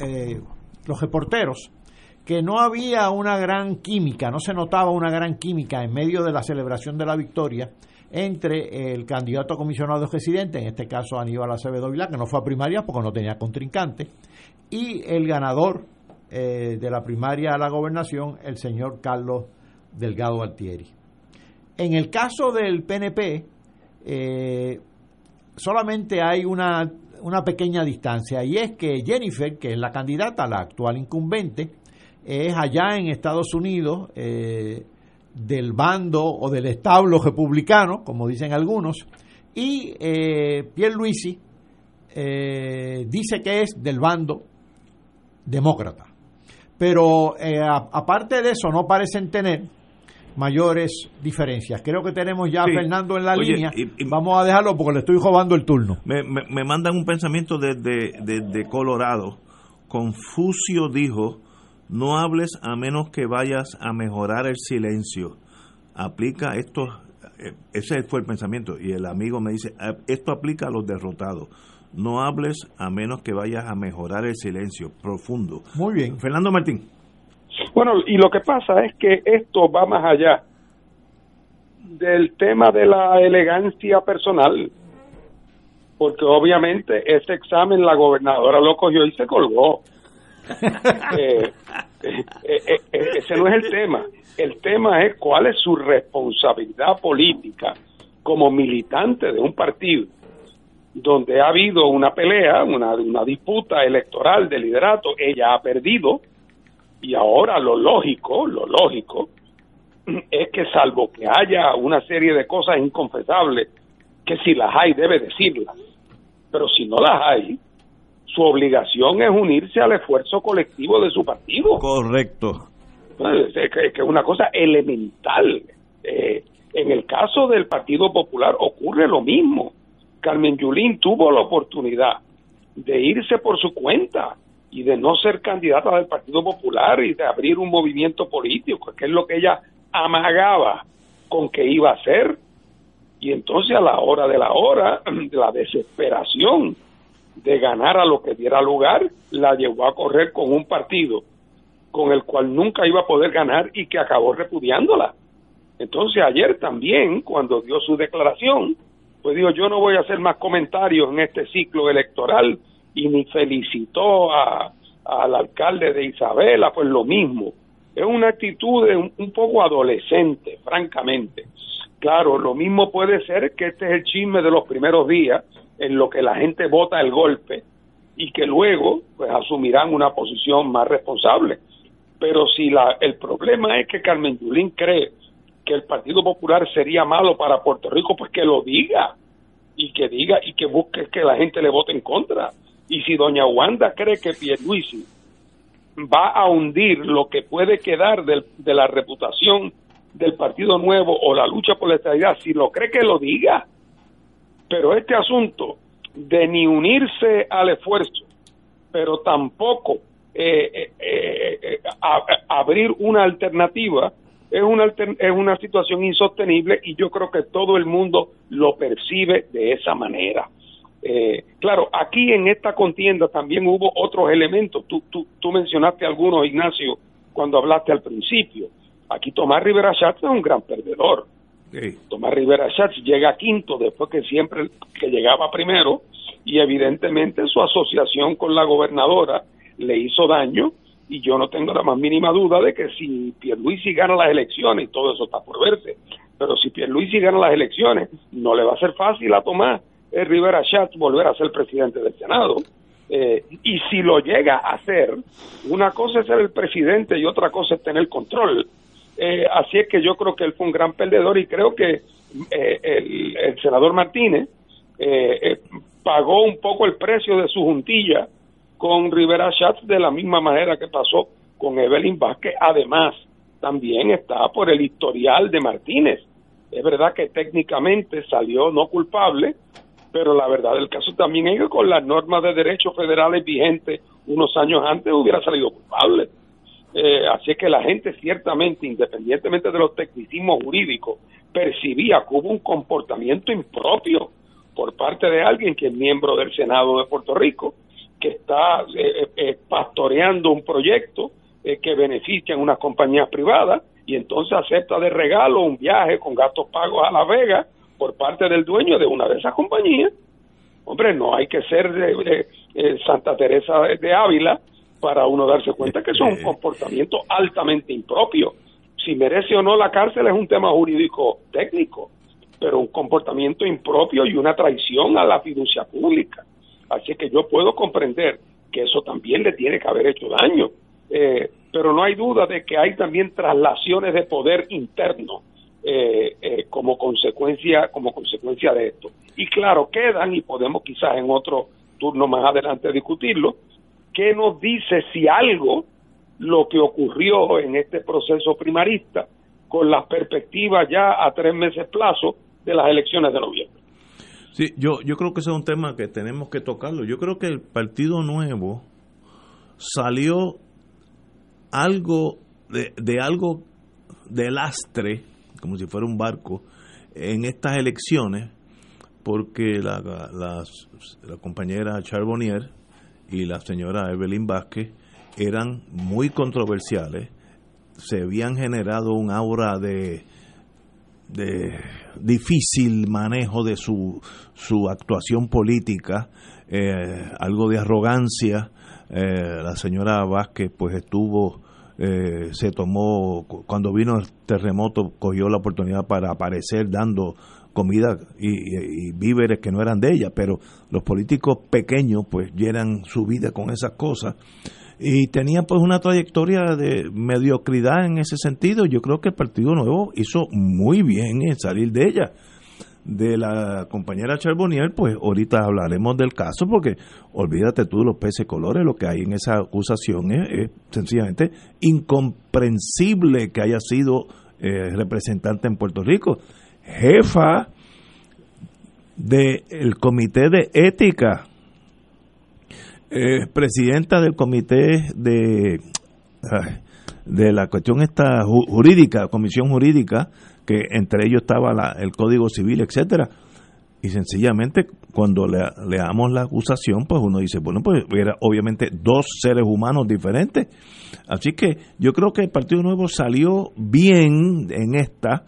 eh, los reporteros, que no había una gran química, no se notaba una gran química en medio de la celebración de la victoria entre el candidato a comisionado residente, en este caso Aníbal Acevedo Vilá, que no fue a primaria porque no tenía contrincante, y el ganador eh, de la primaria a la gobernación, el señor Carlos Delgado Altieri. En el caso del PNP, eh, solamente hay una, una pequeña distancia y es que Jennifer, que es la candidata, la actual incumbente, es allá en Estados Unidos eh, del bando o del establo republicano, como dicen algunos, y eh, Pierluisi eh, dice que es del bando demócrata. Pero eh, aparte de eso, no parecen tener mayores diferencias. Creo que tenemos ya a. Fernando en la Oye, línea. y- y- Vamos a dejarlo porque le estoy robando el turno. Me, me- me mandan un pensamiento desde desde Colorado. Confucio dijo, no hables a menos que vayas a mejorar el silencio. Aplica esto, eh, ese fue el pensamiento. Y el amigo me dice, "Ah, esto aplica a los derrotados. No hables a menos que vayas a mejorar el silencio. Profundo. Muy bien. Fernando Martín. Bueno, y lo que pasa es que esto va más allá del tema de la elegancia personal, porque obviamente ese examen la gobernadora lo cogió y se colgó. Eh, eh, eh, ese no es el tema. El tema es cuál es su responsabilidad política como militante de un partido donde ha habido una pelea, una, una disputa electoral de liderato, ella ha perdido, Y ahora lo lógico, lo lógico, es que salvo que haya una serie de cosas inconfesables, que si las hay debe decirlas, pero si no las hay, su obligación es unirse al esfuerzo colectivo de su partido. Correcto. Es que es una cosa elemental. Eh, en el caso del Partido Popular ocurre lo mismo. Carmen Yulín tuvo la oportunidad de irse por su cuenta y de no ser candidata del Partido Popular y de abrir un movimiento político, que es lo que ella amagaba con que iba a hacer. Y entonces a la hora de la hora, de la desesperación de ganar a lo que diera lugar, la llevó a correr con un partido con el cual nunca iba a poder ganar y que acabó repudiándola. Entonces ayer también, cuando dio su declaración, pues dijo, yo no voy a hacer más comentarios en este ciclo electoral y ni felicitó a, al alcalde de Isabela, pues lo mismo. Es una actitud un, un poco adolescente, francamente. Claro, lo mismo puede ser que este es el chisme de los primeros días en lo que la gente vota el golpe y que luego pues asumirán una posición más responsable. Pero si la, el problema es que Carmen Yulín cree que el Partido Popular sería malo para Puerto Rico, pues que lo diga y que diga y que busque que la gente le vote en contra. Y si doña Wanda cree que Pierluisi va a hundir lo que puede quedar del, de la reputación del Partido Nuevo o la lucha por la estabilidad, si lo cree que lo diga, pero este asunto de ni unirse al esfuerzo, pero tampoco eh, eh, eh, abrir una alternativa, es una, es una situación insostenible y yo creo que todo el mundo lo percibe de esa manera. claro, aquí en esta contienda también hubo otros elementos. Tú, tú, tú mencionaste algunos, Ignacio, cuando hablaste al principio. Aquí Tomás Rivera Schatz es un gran perdedor. Tomás Rivera Schatz llega quinto después que siempre que llegaba primero y evidentemente su asociación con la gobernadora le hizo daño y yo no tengo la más mínima duda de que si Pierluisi gana las elecciones, y todo eso está por verse, pero si Pierluisi gana las elecciones, no le va a ser fácil a Tomás eh, Rivera Schatz volver a ser presidente del Senado. Eh, y si lo llega a hacer, una cosa es ser el presidente y otra cosa es tener control. Eh, así es que yo creo que él fue un gran perdedor y creo que eh, el, el, senador Martínez eh, pagó un poco el precio de su juntilla con Rivera Schatz de la misma manera que pasó con Evelyn Vázquez. Además, también está por el historial de Martínez. Es verdad que técnicamente salió no culpable, pero la verdad del caso también es que con las normas de derechos federales vigentes unos años antes hubiera salido culpable. Eh, así que la gente ciertamente, independientemente de los tecnicismos jurídicos, percibía que hubo un comportamiento impropio por parte de alguien que es miembro del Senado de Puerto Rico que está eh, eh, pastoreando un proyecto eh, que beneficia en unas compañías privadas y entonces acepta de regalo un viaje con gastos pagos a La Vega por parte del dueño de una de esas compañías. Hombre, no hay que ser de, Santa Teresa de Ávila para uno darse cuenta que eso es un comportamiento altamente impropio. Si merece o no la cárcel es un tema jurídico técnico, pero un comportamiento impropio y una traición a la fiducia pública. Así que yo puedo comprender que eso también le tiene que haber hecho daño. Eh, pero no hay duda de que hay también traslaciones de poder interno eh, eh, como consecuencia como consecuencia de esto. Y claro, quedan, y podemos quizás en otro turno más adelante discutirlo, ¿qué nos dice si algo lo que ocurrió en este proceso primarista con las perspectivas ya a tres meses plazo de las elecciones de noviembre? Sí, yo, yo creo que ese es un tema que tenemos que tocarlo. Yo creo que el Partido Nuevo salió algo de, de algo de lastre, como si fuera un barco, en estas elecciones, porque la, la, la compañera Charbonnier y la señora Evelyn Vázquez eran muy controversiales, se habían generado un aura de de difícil manejo de su, su actuación política, eh, algo de arrogancia. Eh, la señora Vázquez pues estuvo, eh, se tomó, cuando vino el terremoto, cogió la oportunidad para aparecer dando comida y, y, víveres que no eran de ella, pero los políticos pequeños pues llenan su vida con esas cosas. Y tenía pues una trayectoria de mediocridad en ese sentido. Yo creo que el Partido Nuevo hizo muy bien en salir de ella. De la compañera Charbonnier, pues ahorita hablaremos del caso porque olvídate tú de los peces colores, lo que hay en esa acusación es, es sencillamente incomprensible que haya sido eh, representante en Puerto Rico. Jefa del Comité de Ética eh, presidenta del comité de de la cuestión esta ju- jurídica, comisión jurídica, que entre ellos estaba la- el Código Civil, etcétera. Y sencillamente, cuando le, leamos la acusación, pues uno dice, bueno, pues era obviamente dos seres humanos diferentes. Así que yo creo que el Partido Nuevo salió bien en esta.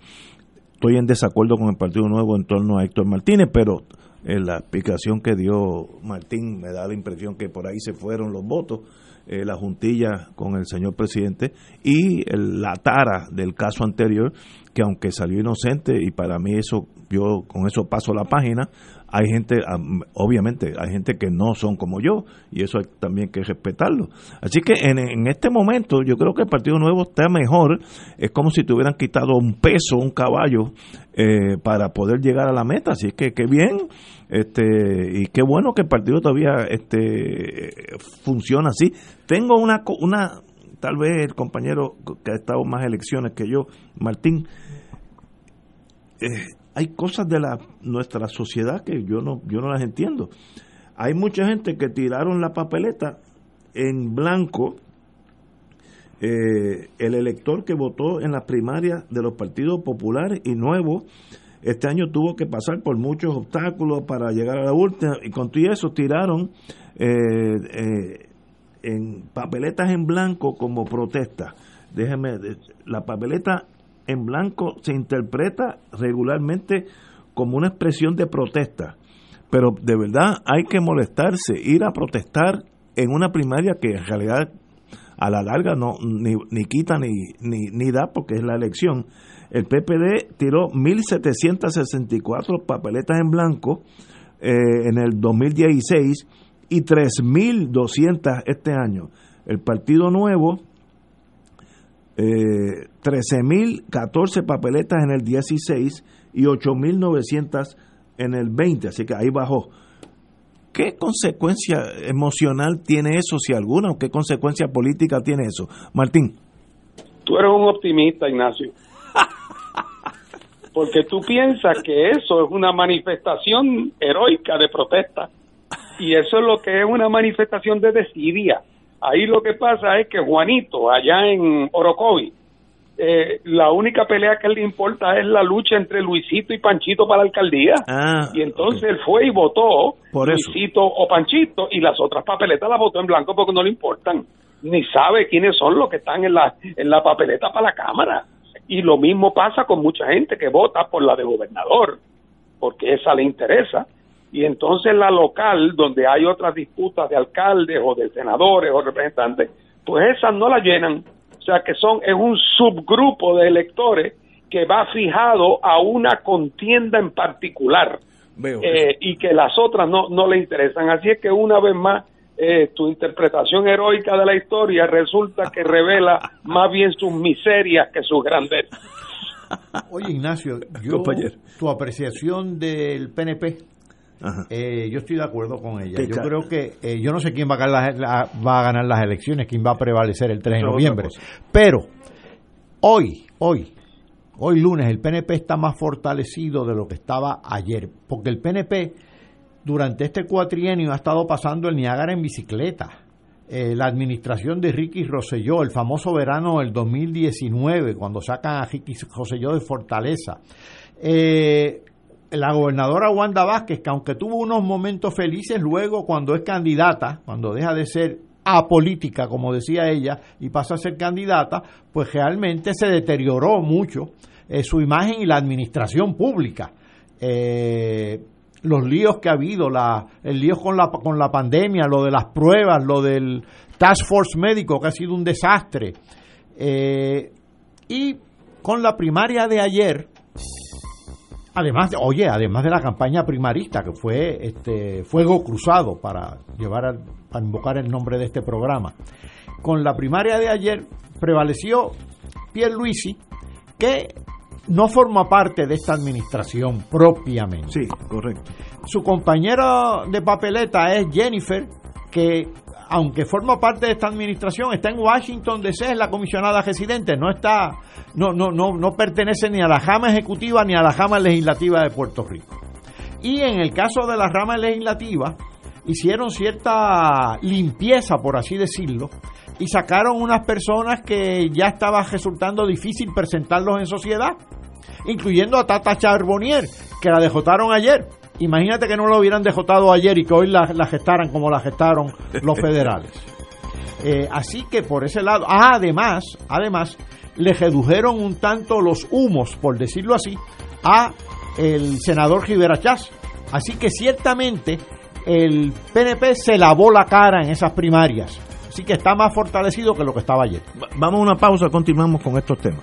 Estoy en desacuerdo con el Partido Nuevo en torno a Héctor Martínez, pero en la explicación que dio Martín me da la impresión que por ahí se fueron los votos, eh, la juntilla con el señor presidente y la tara del caso anterior, que aunque salió inocente y para mí eso, yo con eso paso la página, hay gente, am, obviamente, hay gente que no son como yo y eso hay también que respetarlo. Así que en, en este momento yo creo que el Partido Nuevo está mejor, es como si te hubieran quitado un peso, un caballo, eh, para poder llegar a la meta. Así que qué bien, este y qué bueno que el partido todavía este funciona así. Tengo una, una tal vez el compañero que ha estado más elecciones que yo, Martín, eh, hay cosas de la nuestra sociedad que yo no yo no las entiendo. Hay mucha gente que tiraron la papeleta en blanco. Eh, el elector que votó en las primarias de los partidos populares y nuevos este año tuvo que pasar por muchos obstáculos para llegar a la última y con todo eso tiraron eh, eh, en papeletas en blanco como protesta. Déjeme, la papeleta en blanco se interpreta regularmente como una expresión de protesta, pero de verdad hay que molestarse, ir a protestar en una primaria que en realidad a la larga no ni, ni quita ni, ni, ni da porque es la elección. El PPD tiró 1.764 papeletas en blanco eh, en el 2016 y 3.200 este año. El Partido Nuevo, eh, 13.014 papeletas en el 16 y 8.900 en el 20, así que ahí bajó. ¿Qué consecuencia emocional tiene eso, si alguna, o qué consecuencia política tiene eso? Martín. Tú eres un optimista, Ignacio. Porque tú piensas que eso es una manifestación heroica de protesta. Y eso es lo que es una manifestación de desidia. Ahí lo que pasa es que Juanito, allá en Orocovi, eh, la única pelea que le importa es la lucha entre Luisito y Panchito para la alcaldía. Ah, y entonces él fue y votó Por. Luisito o Panchito y las otras papeletas las votó en blanco porque no le importan. Ni sabe quiénes son los que están en la, en la papeleta para la Cámara. Y lo mismo pasa con mucha gente que vota por la de gobernador, porque esa le interesa. Y entonces la local, donde hay otras disputas de alcaldes o de senadores o representantes, pues esas no la llenan. O sea que son, es un subgrupo de electores que va fijado a una contienda en particular Veo. eh, y que las otras no, no le interesan. Así es que una vez más, eh, tu interpretación heroica de la historia resulta que revela más bien sus miserias que sus grandezas. Oye, Ignacio, yo, Compañero. tu apreciación del PNP. Eh, yo estoy de acuerdo con ella. Yo creo que, eh, yo no sé quién va a, ganar las, la- va a ganar las elecciones, quién va a prevalecer el 3 de noviembre. Pero, hoy, hoy, hoy lunes, el PNP está más fortalecido de lo que estaba ayer, porque el PNP durante este cuatrienio ha estado pasando el Niágara en bicicleta. Eh, la administración de Ricky Rosselló, el famoso verano del 2019, cuando sacan a Ricky Rosselló de Fortaleza. Eh, la gobernadora Wanda Vázquez, que aunque tuvo unos momentos felices luego cuando es candidata, cuando deja de ser apolítica, como decía ella, y pasa a ser candidata, pues realmente se deterioró mucho eh, su imagen y la administración pública. Eh, los líos que ha habido, la, el lío con la, con la pandemia, lo de las pruebas, lo del Task Force médico, que ha sido un desastre. Eh, y con la primaria de ayer, además de, oye, además de la campaña primarista que fue este fuego cruzado para llevar al, para invocar el nombre de este programa. Con la primaria de ayer prevaleció Pierluisi, que no forma parte de esta administración propiamente. Sí, correcto. Su compañero de papeleta es Jennifer, que aunque forma parte de esta administración, está en Washington DC, es la comisionada residente, no está, no, no, no, no pertenece ni a la rama ejecutiva ni a la rama legislativa de Puerto Rico. Y en el caso de la rama legislativa, hicieron cierta limpieza, por así decirlo, y sacaron unas personas que ya estaba resultando difícil presentarlos en sociedad, incluyendo a Tata Charbonnier, que la dejotaron ayer. Imagínate que no lo hubieran dejotado ayer y que hoy la, la gestaran como la gestaron los federales. Eh, así que por ese lado, ah, además, además, le redujeron un tanto los humos, por decirlo así, a el senador Rivera Chávez. Así que ciertamente el PNP se lavó la cara en esas primarias. Así que está más fortalecido que lo que estaba ayer. Vamos a una pausa, continuamos con estos temas.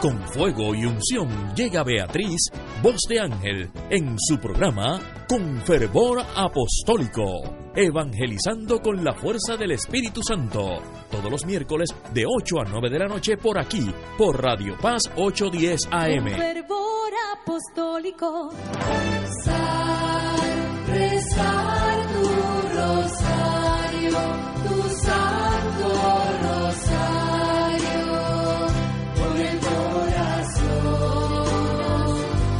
Con fuego y unción llega Beatriz, voz de ángel, en su programa Con Fervor Apostólico, evangelizando con la fuerza del Espíritu Santo, todos los miércoles de 8 a 9 de la noche por aquí, por Radio Paz 810 AM. Con fervor apostólico, rezar, rezar tu rosario,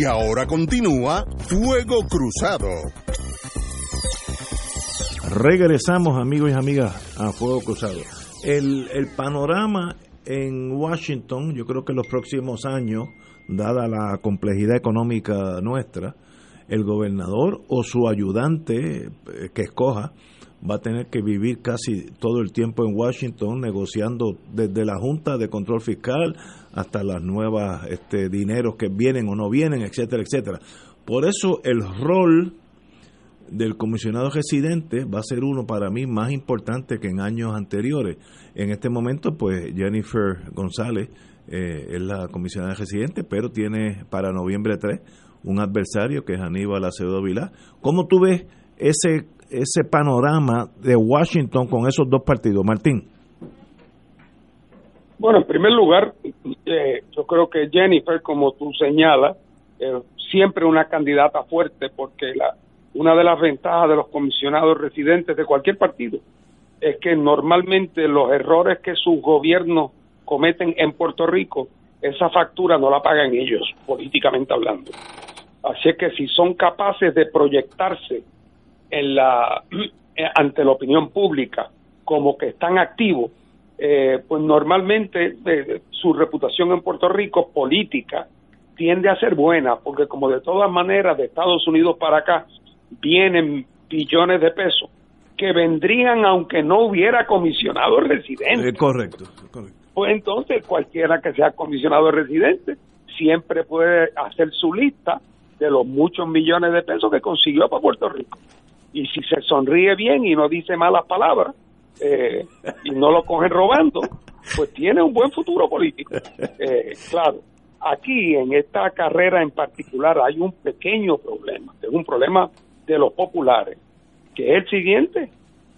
Y ahora continúa Fuego Cruzado. Regresamos, amigos y amigas, a Fuego Cruzado. El, el panorama en Washington, yo creo que en los próximos años, dada la complejidad económica nuestra, el gobernador o su ayudante eh, que escoja va a tener que vivir casi todo el tiempo en Washington negociando desde la Junta de Control Fiscal hasta las nuevas este, dineros que vienen o no vienen, etcétera, etcétera. Por eso el rol del comisionado residente va a ser uno para mí más importante que en años anteriores. En este momento, pues Jennifer González eh, es la comisionada residente, pero tiene para noviembre 3 un adversario que es Aníbal Acevedo Vilá. ¿Cómo tú ves ese, ese panorama de Washington con esos dos partidos, Martín? Bueno, en primer lugar, eh, yo creo que Jennifer, como tú señalas, eh, siempre una candidata fuerte porque la, una de las ventajas de los comisionados residentes de cualquier partido es que normalmente los errores que sus gobiernos cometen en Puerto Rico esa factura no la pagan ellos, políticamente hablando. Así es que si son capaces de proyectarse en la ante la opinión pública como que están activos, eh, pues normalmente eh, su reputación en Puerto Rico política tiende a ser buena, porque como de todas maneras de Estados Unidos para acá vienen billones de pesos que vendrían aunque no hubiera comisionado residente. Eh, correcto, correcto. Pues entonces cualquiera que sea comisionado residente siempre puede hacer su lista de los muchos millones de pesos que consiguió para Puerto Rico. Y si se sonríe bien y no dice malas palabras eh, y no lo cogen robando, pues tiene un buen futuro político. Eh, claro, aquí en esta carrera en particular hay un pequeño problema, es un problema de los populares, que es el siguiente,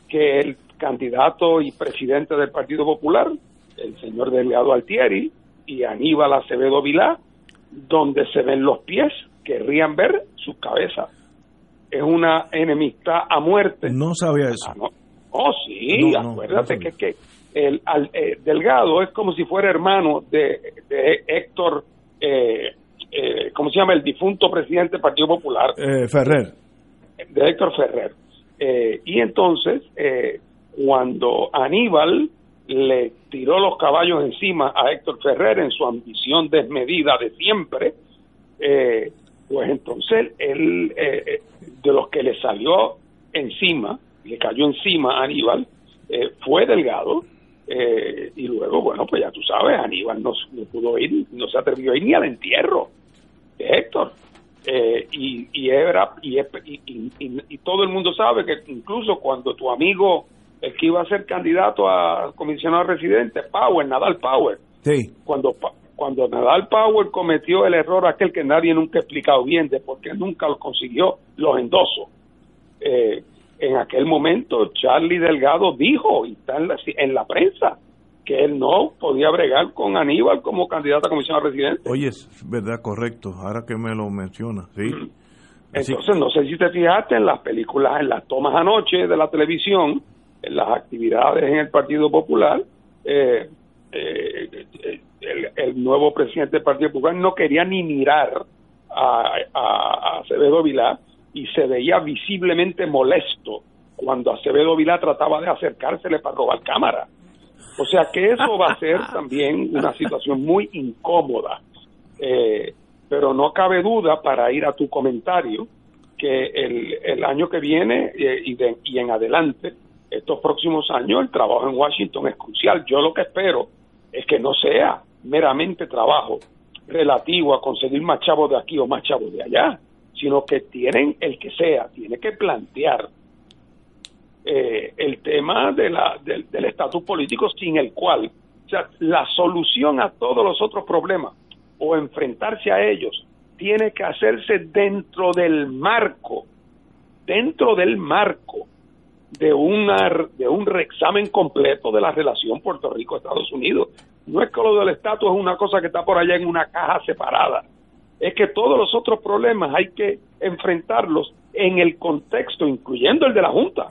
que el candidato y presidente del Partido Popular, el señor Delgado Altieri y Aníbal Acevedo Vilá, donde se ven los pies, querrían ver sus cabezas. Es una enemistad a muerte. No sabía eso. Ah, no. Oh, sí, No, acuérdate no que, que el al- eh, Delgado es como si fuera hermano de, de Héctor, eh, eh, ¿cómo se llama? El difunto presidente del Partido Popular, Eh, Ferrer. de Héctor Ferrer. Eh, y entonces, eh, cuando Aníbal le tiró los caballos encima a Héctor Ferrer en su ambición desmedida de siempre, eh, pues entonces él, de los que le salió encima, le cayó encima a Aníbal, eh, fue Delgado, eh, y luego, bueno, pues ya tú sabes, Aníbal no, no pudo ir, no se atrevió a ir ni al entierro de Héctor. Eh, y, y era y, todo el mundo sabe que incluso cuando tu amigo el que iba a ser candidato a comisionado residente Power Nadal Power Sí. cuando cuando Nadal Power cometió el error aquel que nadie nunca ha explicado bien de por qué nunca lo consiguió los endosos eh, en aquel momento Charlie Delgado dijo y está en la, en la prensa que él no podía bregar con Aníbal como candidato a comisionado residente Oye, es verdad, correcto. Ahora que me lo menciona, sí. Así- Entonces, no sé si te fijaste en las películas, en las tomas anoche de la televisión, en las actividades en el Partido Popular, eh, eh, eh, el, el nuevo presidente del Partido Popular no quería ni mirar a, a- a Acevedo Vilá y se veía visiblemente molesto cuando Acevedo Vilá trataba de acercársele para robar cámara. O sea que eso va a ser también una situación muy incómoda. Eh, pero no cabe duda para ir a tu comentario que el, el año que viene eh, y, de- y en adelante, estos próximos años, el trabajo en Washington es crucial. Yo lo que espero es que no sea meramente trabajo relativo a conseguir más chavos de aquí o más chavos de allá, sino que tienen el que sea, tiene que plantear eh, el tema de la, del, estatus político sin el cual, o sea, la solución a todos los otros problemas o enfrentarse a ellos tiene que hacerse dentro del marco, dentro del marco de una de un reexamen completo de la relación Puerto Rico-Estados Unidos. No es que lo del estatus es una cosa que está por allá en una caja separada. Es que todos los otros problemas hay que enfrentarlos en el contexto, incluyendo el de la Junta,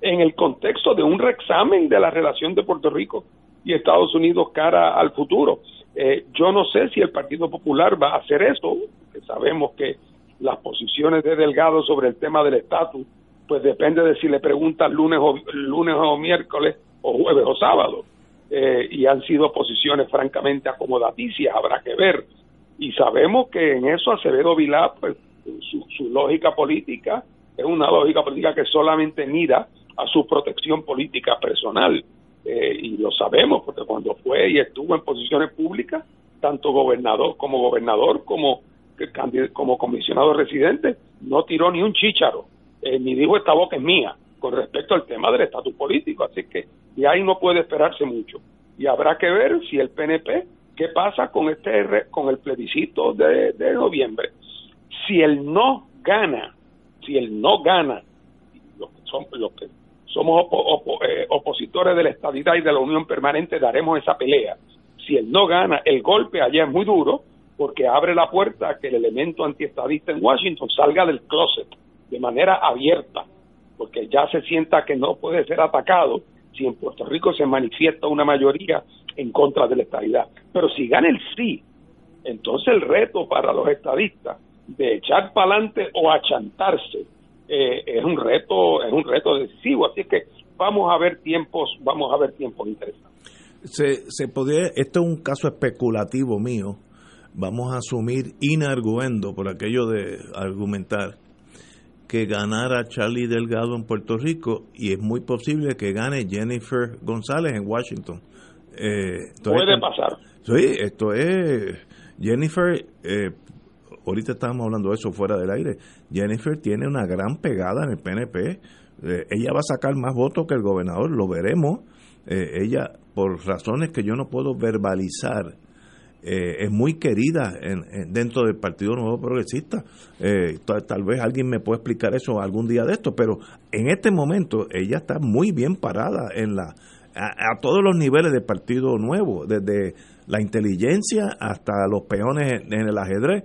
en el contexto de un reexamen de la relación de Puerto Rico y Estados Unidos cara al futuro. Eh, yo no sé si el Partido Popular va a hacer eso, que sabemos que las posiciones de Delgado sobre el tema del estatus, pues depende de si le preguntan lunes o, lunes o miércoles o jueves o sábado. Eh, y han sido posiciones francamente acomodaticias, habrá que ver. Y sabemos que en eso Acevedo Vilá, pues su, su lógica política es una lógica política que solamente mira a su protección política personal. Eh, y lo sabemos porque cuando fue y estuvo en posiciones públicas, tanto gobernador como gobernador como como comisionado residente, no tiró ni un chícharo, eh, ni dijo esta boca es mía con respecto al tema del estatus político. Así que de ahí no puede esperarse mucho. Y habrá que ver si el PNP, qué pasa con este con el plebiscito de, noviembre. Si el no gana, si el no gana, los que son los que somos opo- eh, opositores de la estabilidad y de la unión permanente daremos esa pelea. Si él no gana, el golpe allá es muy duro porque abre la puerta a que el elemento antiestadista en Washington salga del closet de manera abierta, porque ya se sienta que no puede ser atacado si en Puerto Rico se manifiesta una mayoría en contra de la estadidad. Pero si gana el sí, entonces el reto para los estadistas de echar para adelante o achantarse eh, es un reto es un reto decisivo. Así que vamos a ver tiempos vamos a ver tiempos interesantes. Se, se podría, esto es un caso especulativo mío, vamos a asumir inarguendo por aquello de argumentar que ganara Charlie Delgado en Puerto Rico y es muy posible que gane Jennifer González en Washington. Eh, puede pasar. Sí, esto es Jennifer, eh, ahorita estábamos hablando de eso fuera del aire, Jennifer tiene una gran pegada en el PNP, eh, ella va a sacar más votos que el gobernador, lo veremos, eh, ella por razones que yo no puedo verbalizar, eh, es muy querida en, en- dentro del Partido Nuevo Progresista. Eh, tal, tal vez alguien me puede explicar eso algún día de esto, pero en este momento ella está muy bien parada en la a, a todos los niveles del Partido Nuevo, desde la inteligencia hasta los peones en, en el ajedrez.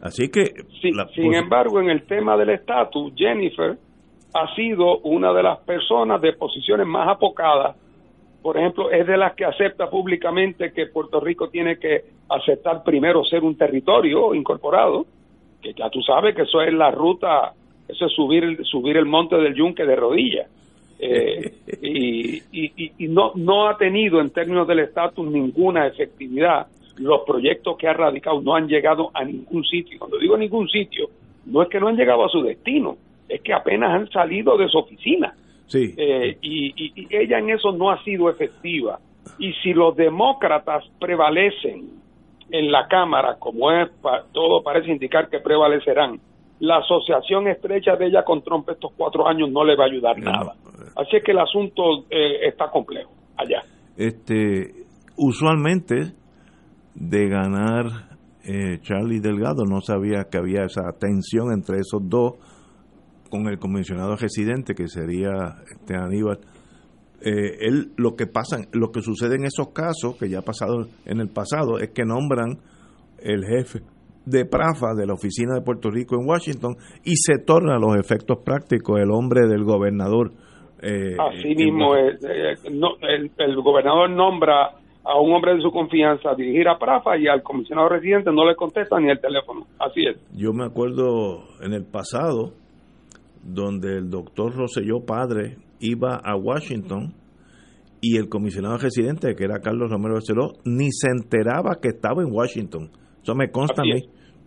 Así que Sí, la- sin pues, embargo, en el tema del estatus, Jennifer ha sido una de las personas de posiciones más apocadas. Por ejemplo, es de las que acepta públicamente que Puerto Rico tiene que aceptar primero ser un territorio incorporado, que ya tú sabes que eso es la ruta, eso es subir, subir el monte del yunque de rodillas. Eh, y y- y- y no, no ha tenido en términos del estatus ninguna efectividad. Los proyectos que ha radicado no han llegado a ningún sitio. Cuando digo ningún sitio, no es que no han llegado a su destino, es que apenas han salido de su oficina. Sí, Eh, y, y- y ella en eso no ha sido efectiva. Y si los demócratas prevalecen en la Cámara, como es todo parece indicar que prevalecerán, la asociación estrecha de ella con Trump estos cuatro años no le va a ayudar nada. Así es que el asunto eh, está complejo allá. este usualmente de ganar eh, Charlie Delgado no sabía que había esa tensión entre esos dos con el comisionado residente que sería este Aníbal Eh, él lo que pasa lo que sucede en esos casos que ya ha pasado en el pasado es que nombran el jefe de Prafa de la oficina de Puerto Rico en Washington y se torna a los efectos prácticos el hombre del gobernador eh, Así mismo, Washington. eh, el, el gobernador nombra a un hombre de su confianza a dirigir a Prafa y al comisionado residente no le contesta ni el teléfono. Así es. Yo me acuerdo en el pasado donde el doctor Rosselló padre iba a Washington y el comisionado residente, que era Carlos Romero Barceló, ni se enteraba que estaba en Washington. Eso me consta a mí,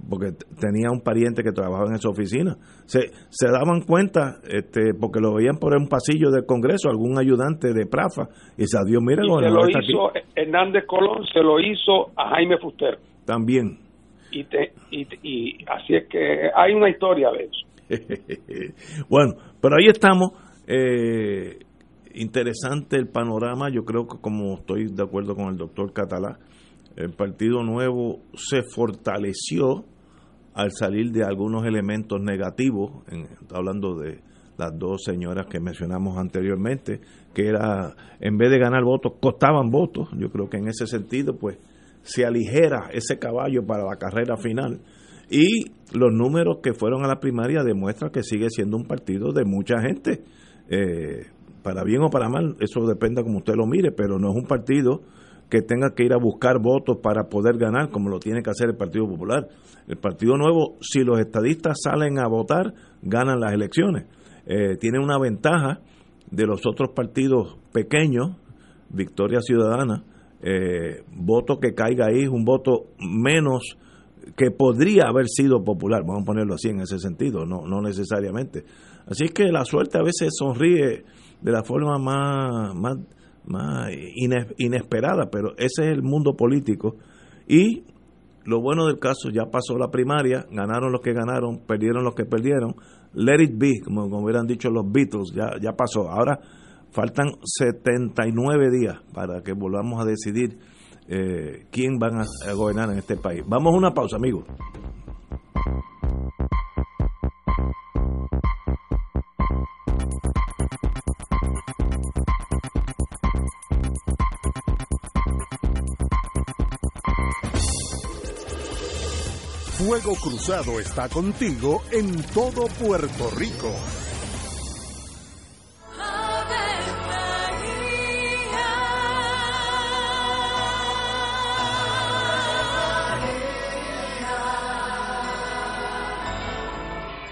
porque tenía un pariente que trabajaba en esa oficina. Se, se daban cuenta, este, porque lo veían por un pasillo del Congreso, algún ayudante de Prafa, y se Dios, mira, Y se lo está aquí". hizo Hernández Colón, se lo hizo a Jaime Fuster. También. Y, te, y, y así es que hay una historia de eso. bueno, pero ahí estamos. Eh, interesante el panorama. Yo creo que, como estoy de acuerdo con el doctor Catalá, el Partido Nuevo se fortaleció al salir de algunos elementos negativos, en- hablando de las dos señoras que mencionamos anteriormente, que era, en vez de ganar votos, costaban votos. Yo creo que en ese sentido, pues, se aligera ese caballo para la carrera final. Y los números que fueron a la primaria demuestran que sigue siendo un partido de mucha gente. Eh, para bien o para mal, eso depende como usted lo mire, pero no es un partido que tenga que ir a buscar votos para poder ganar, como lo tiene que hacer el Partido Popular. El Partido Nuevo, si los estadistas salen a votar, ganan las elecciones. Eh, tiene una ventaja de los otros partidos pequeños, Victoria Ciudadana, eh, voto que caiga ahí es un voto menos que podría haber sido popular, vamos a ponerlo así en ese sentido, no, no necesariamente. Así que la suerte a veces sonríe de la forma más, más, más ines- inesperada, pero ese es el mundo político. Y lo bueno del caso, ya pasó la primaria, ganaron los que ganaron, perdieron los que perdieron. Let it be, como, como hubieran dicho los Beatles, ya, ya pasó. Ahora faltan 79 días para que volvamos a decidir eh, quién van a, gobernar en este país. Vamos a una pausa, amigos. Fuego Cruzado está contigo en todo Puerto Rico.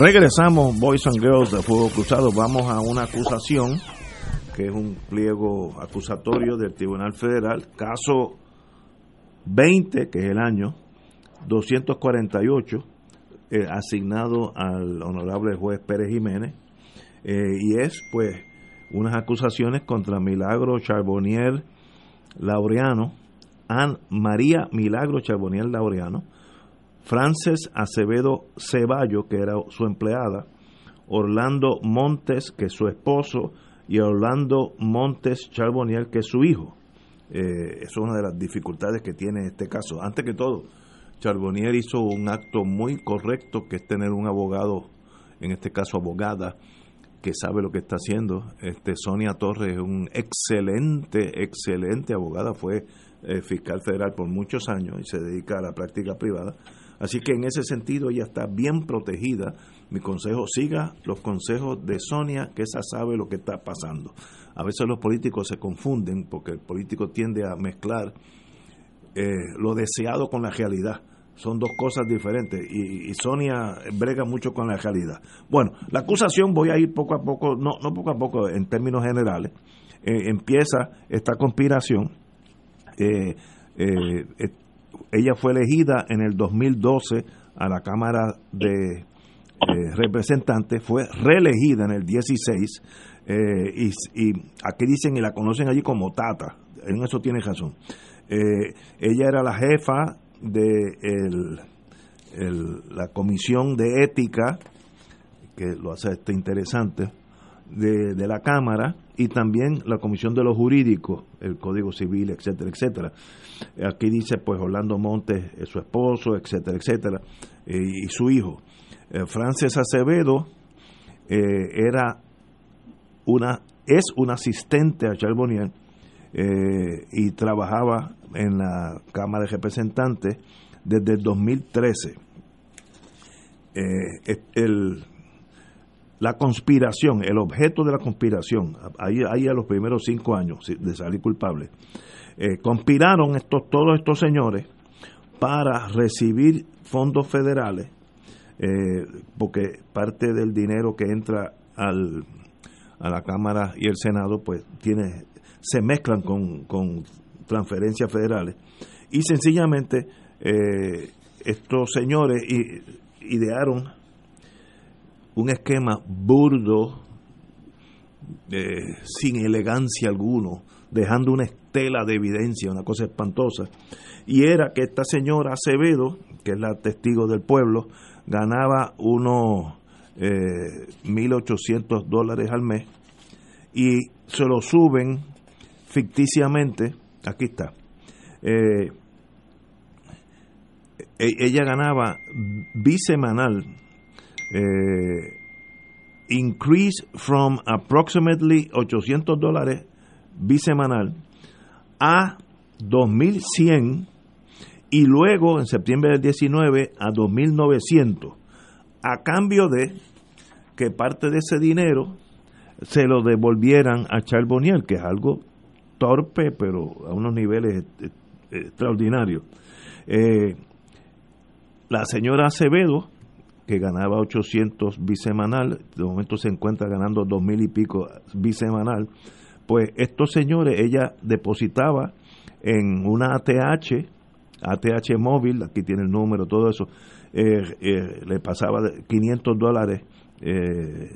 Regresamos, Boys and Girls de Fuego Cruzado. Vamos a una acusación, que es un pliego acusatorio del Tribunal Federal, caso 20, que es el año 248, eh, asignado al honorable juez Pérez Jiménez, eh, y es, pues, unas acusaciones contra Milagro Charbonnier Laureano, Ann María Milagro Charbonnier Laureano, Frances Acevedo Ceballo, que era su empleada, Orlando Montes, que es su esposo, y Orlando Montes Charbonnier, que es su hijo. Eh, es una de las dificultades que tiene este caso. Antes que todo, Charbonnier hizo un acto muy correcto, que es tener un abogado, en este caso abogada, que sabe lo que está haciendo. Este Sonia Torres es un excelente, excelente abogada, fue eh, fiscal federal por muchos años y se dedica a la práctica privada. Así que en ese sentido ella está bien protegida. Mi consejo, siga los consejos de Sonia, que esa sabe lo que está pasando. A veces los políticos se confunden porque el político tiende a mezclar eh, lo deseado con la realidad. Son dos cosas diferentes y, y, Sonia brega mucho con la realidad. Bueno, la acusación voy a ir poco a poco, no, no poco a poco, en términos generales. Eh, empieza esta conspiración. Eh, ella fue elegida en el 2012 a la Cámara de Representantes, fue reelegida en el 16 y, y aquí dicen y la conocen allí como Tata, en eso tiene razón. ella era la jefa de el, la comisión de ética que lo hace este interesante de, la Cámara y también la Comisión de los Jurídicos, el Código Civil, etcétera, etcétera. Aquí dice pues Orlando Montes, eh, su esposo, etcétera, etcétera, eh, y su hijo. Eh, Frances Acevedo eh, era una es un asistente a Charbonnier y trabajaba en la Cámara de Representantes desde el 2013. Eh, es- el, la conspiración, el objeto de la conspiración, ahí, ahí a los primeros cinco años de salir culpable, eh, conspiraron estos, todos estos señores para recibir fondos federales, eh, porque parte del dinero que entra al, a la Cámara y el Senado, pues tiene, se mezclan con, con transferencias federales. Y sencillamente eh, estos señores idearon un esquema burdo, eh, sin elegancia alguno, dejando una estela de evidencia, una cosa espantosa, y era que esta señora Acevedo, que es la testigo del pueblo, ganaba unos eh, 1.800 dólares al mes y se lo suben ficticiamente, aquí está, eh, e- ella ganaba bisemanal, eh, increase from approximately 800 dólares bisemanal a 2100 y luego en septiembre del 19 a 2900 a cambio de que parte de ese dinero se lo devolvieran a Charbonnier, que es algo torpe, pero a unos niveles extraordinarios. Eh, la señora Acevedo, que ganaba 800 bisemanal, de momento se encuentra ganando dos mil y pico bisemanal, pues estos señores, ella depositaba en una ATH, ATH móvil, aquí tiene el número, todo eso, eh, eh, le pasaba de 500 dólares eh,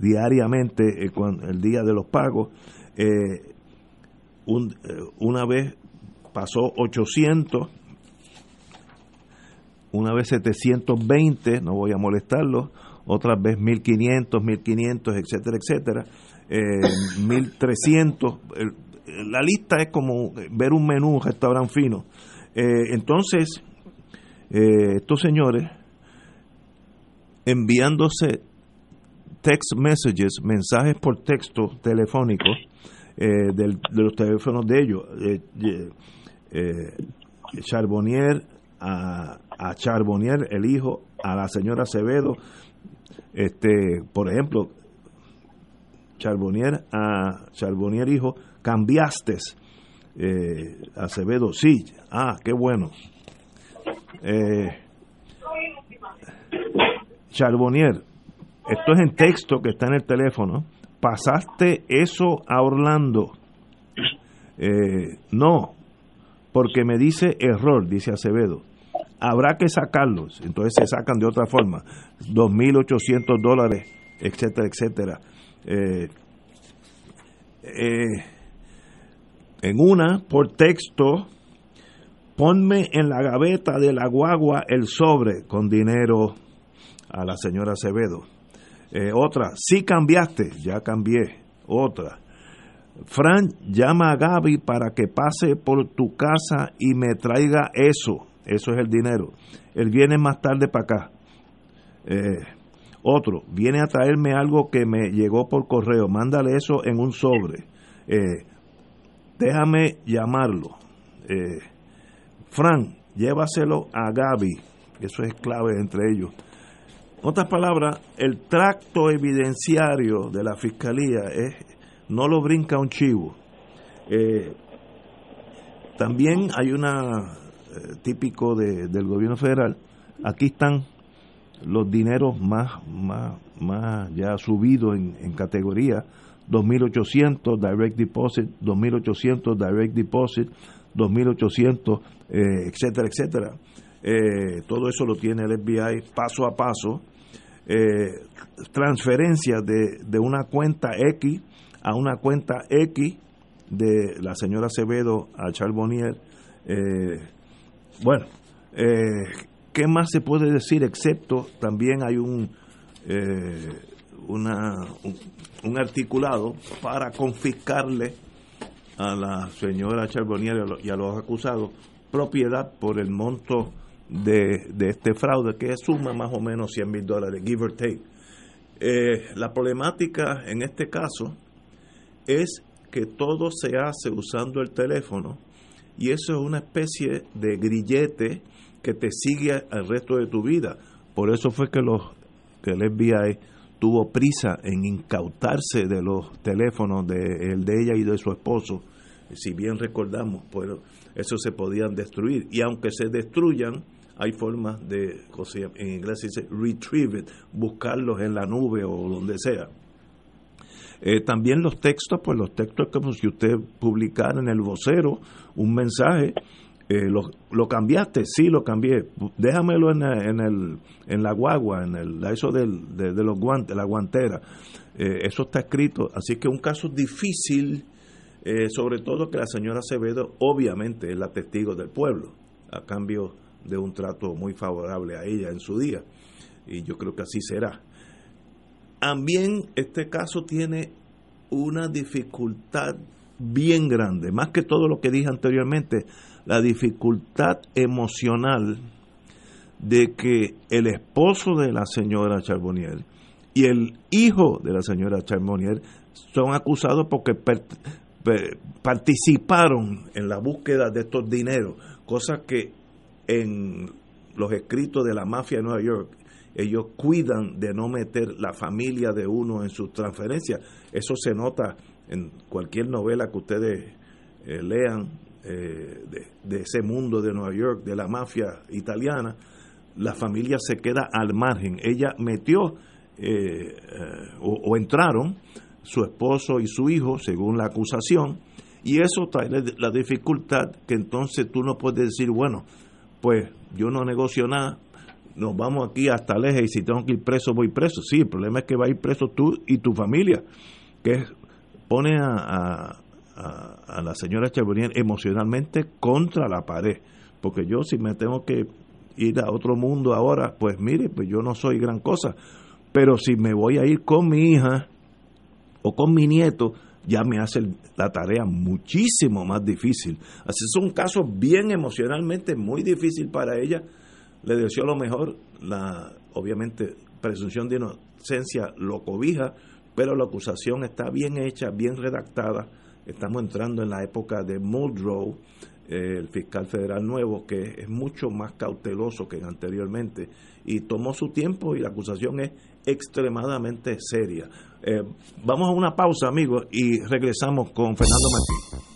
diariamente cuan- el día de los pagos. Un- una vez pasó 800, una vez 720, no voy a molestarlo, otra vez 1500, 1500, etcétera, etcétera, eh, 1300. el- la lista es como ver un menú, un restaurante fino. Eh, entonces, eh, estos señores enviándose text messages, mensajes por texto telefónico eh, del- de los teléfonos de ellos. Charbonnier a, a Charbonnier, el hijo, a la señora Acevedo, este, por ejemplo, Charbonnier a Charbonnier hijo, cambiaste eh, Acevedo, sí, ah, qué bueno. Eh, Charbonnier, esto es en texto que está en el teléfono, pasaste eso a Orlando. Eh, no, porque me dice error, dice Acevedo. Habrá que sacarlos, entonces se sacan de otra forma. 2.800 dólares, etcétera, etcétera. Eh, eh, en una, por texto, ponme en la gaveta de la guagua el sobre con dinero a la señora Acevedo. Eh, otra, sí cambiaste, ya cambié. Otra, Fran, llama a Gaby para que pase por tu casa y me traiga eso. Eso es el dinero. Él viene más tarde para acá. Eh, otro, viene a traerme algo que me llegó por correo. Mándale eso en un sobre. Eh, déjame llamarlo. Eh, Fran, llévaselo a Gaby. Eso es clave entre ellos. Otras palabras, el tracto evidenciario de la fiscalía es no lo brinca un chivo. También hay una típico de- del gobierno federal. Aquí están los dineros más más más ya subidos en, en categoría 2.800 direct deposit 2.800 direct deposit 2.800 eh, etcétera etcétera Eh, todo eso lo tiene el FBI paso a paso eh, transferencias de, de una cuenta X a una cuenta X de la señora Acevedo a Charbonnier. Eh, bueno, eh, ¿qué más se puede decir? Excepto también hay un, eh, una, un, articulado para confiscarle a la señora Charbonnier y a los- y a los acusados propiedad por el monto de, de este fraude, que suma más o menos 100 mil dólares, give or take. Eh, la problemática en este caso es que todo se hace usando el teléfono y eso es una especie de grillete que te sigue al resto de tu vida. Por eso fue que los que el FBI tuvo prisa en incautarse de los teléfonos de de ella y de su esposo. Si bien recordamos, pues eso se podían destruir y aunque se destruyan hay formas de, en inglés se dice retrieve buscarlos en la nube o donde sea. Eh, también los textos, pues los textos como si usted publicara en el vocero un mensaje, eh, lo, lo cambiaste, sí lo cambié, déjamelo en, en, el, en la guagua, en el, eso del, de, de los guantes, la guantera, Eh, eso está escrito, así que un caso difícil, eh, sobre todo que la señora Acevedo obviamente es la testigo del pueblo, a cambio de un trato muy favorable a ella en su día, y yo creo que así será. También este caso tiene una dificultad bien grande, más que todo lo que dije anteriormente, la dificultad emocional de que el esposo de la señora Charbonnier y el hijo de la señora Charbonnier son acusados porque participaron en la búsqueda de estos dineros, cosa que en los escritos de la mafia de Nueva York ellos cuidan de no meter la familia de uno en sus transferencias. Eso se nota en cualquier novela que ustedes eh, lean eh, de, ese mundo de Nueva York, de la mafia italiana. La familia se queda al margen. Ella metió eh, o, o entraron su esposo y su hijo, según la acusación, y eso trae la dificultad que entonces tú no puedes decir, bueno, pues yo no negocio nada, nos vamos aquí hasta el eje y si tengo que ir preso, voy preso. Sí, el problema es que va a ir preso tú y tu familia, que pone a, a- la señora Charbonnier emocionalmente contra la pared. Porque yo si me tengo que ir a otro mundo ahora, pues mire, pues yo no soy gran cosa. Pero si me voy a ir con mi hija o con mi nieto, ya me hace la tarea muchísimo más difícil. Así es un caso bien emocionalmente muy difícil para ella. Le deseo lo mejor, la obviamente presunción de inocencia lo cobija, pero la acusación está bien hecha, bien redactada. Estamos entrando en la época de Muldrow, eh, el fiscal federal nuevo, que es mucho más cauteloso que anteriormente, y tomó su tiempo y la acusación es extremadamente seria. Eh, vamos a una pausa, amigos, y regresamos con Fernando Martín.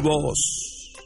vivos!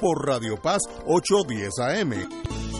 por Radio Paz 810 AM.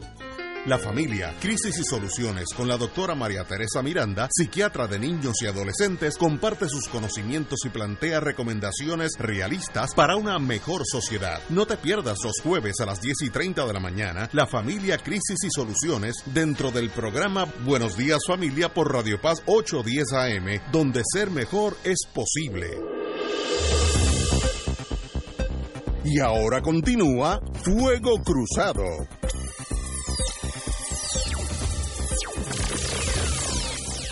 La familia, crisis y soluciones con la doctora María Teresa Miranda, psiquiatra de niños y adolescentes, comparte sus conocimientos y plantea recomendaciones realistas para una mejor sociedad. No te pierdas los jueves a las 10 y 30 de la mañana, la familia, crisis y soluciones dentro del programa Buenos Días Familia por Radio Paz 810 AM, donde ser mejor es posible. Y ahora continúa Fuego Cruzado.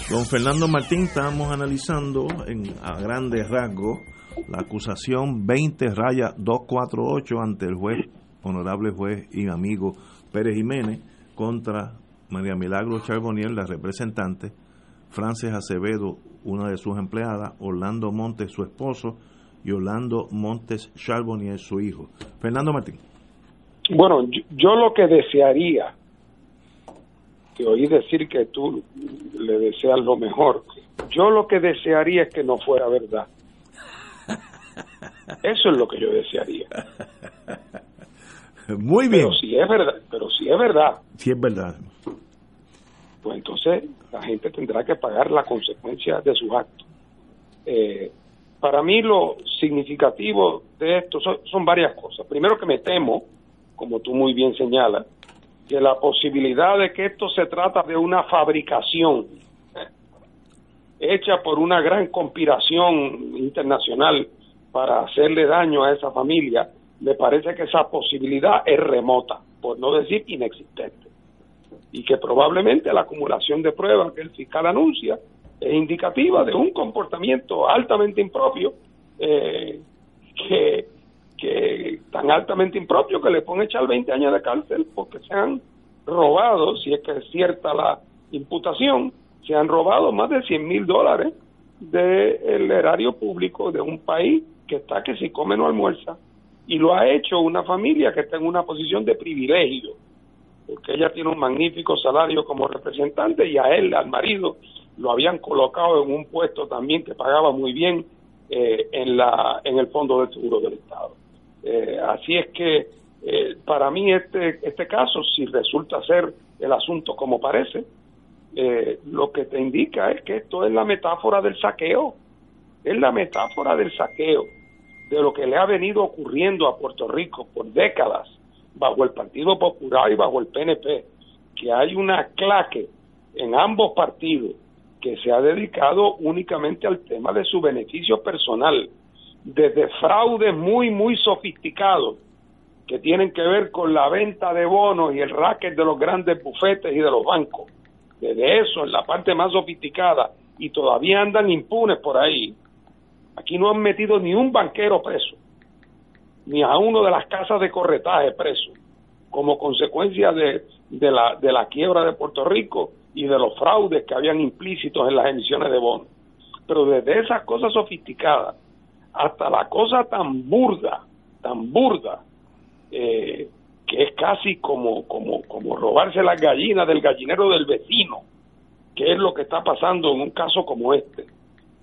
Don Fernando Martín, estamos analizando en, a grandes rasgos la acusación 20 raya 248 ante el juez, honorable juez y amigo Pérez Jiménez contra María Milagro Charbonier, la representante, Frances Acevedo, una de sus empleadas, Orlando Montes, su esposo, y Orlando Montes Charbonier, su hijo. Fernando Martín. Bueno, yo, yo lo que desearía que oí decir que tú le deseas lo mejor. Yo lo que desearía es que no fuera verdad. Eso es lo que yo desearía. Muy bien. Pero si es verdad, pero si es verdad, Si es verdad. pues entonces la gente tendrá que pagar la consecuencia de sus actos. Eh, para mí lo significativo de esto son, son varias cosas. Primero que me temo, como tú muy bien señalas, que la posibilidad de que esto se trata de una fabricación eh, hecha por una gran conspiración internacional para hacerle daño a esa familia, me parece que esa posibilidad es remota, por no decir inexistente. Y que probablemente la acumulación de pruebas que el fiscal anuncia es indicativa de un comportamiento altamente impropio, eh, que, que tan altamente impropio que le pone echar 20 años de cárcel porque se han robado, si es que es cierta la imputación, se han robado más de 100 mil dólares del erario público de un país que está que si come no almuerza. Y lo ha hecho una familia que está en una posición de privilegio, porque ella tiene un magnífico salario como representante y a él, al marido, lo habían colocado en un puesto también que pagaba muy bien eh, en, la, en el Fondo del Seguro del Estado. Eh, así es que eh, para mí este, este caso, si resulta ser el asunto como parece, eh, lo que te indica es que esto es la metáfora del saqueo, es la metáfora del saqueo, de lo que le ha venido ocurriendo a Puerto Rico por décadas, bajo el Partido Popular y bajo el PNP, que hay una claque en ambos partidos que se ha dedicado únicamente al tema de su beneficio personal, desde fraudes muy, muy sofisticados que tienen que ver con la venta de bonos y el racket de los grandes bufetes y de los bancos. Desde eso, en la parte más sofisticada, y todavía andan impunes por ahí. Aquí no han metido ni un banquero preso, ni a uno de las casas de corretaje preso, como consecuencia de, de, la, de la quiebra de Puerto Rico y de los fraudes que habían implícitos en las emisiones de bonos. Pero desde esas cosas sofisticadas hasta la cosa tan burda, tan burda, eh, que es casi como, como, como robarse las gallinas del gallinero del vecino, que es lo que está pasando en un caso como este.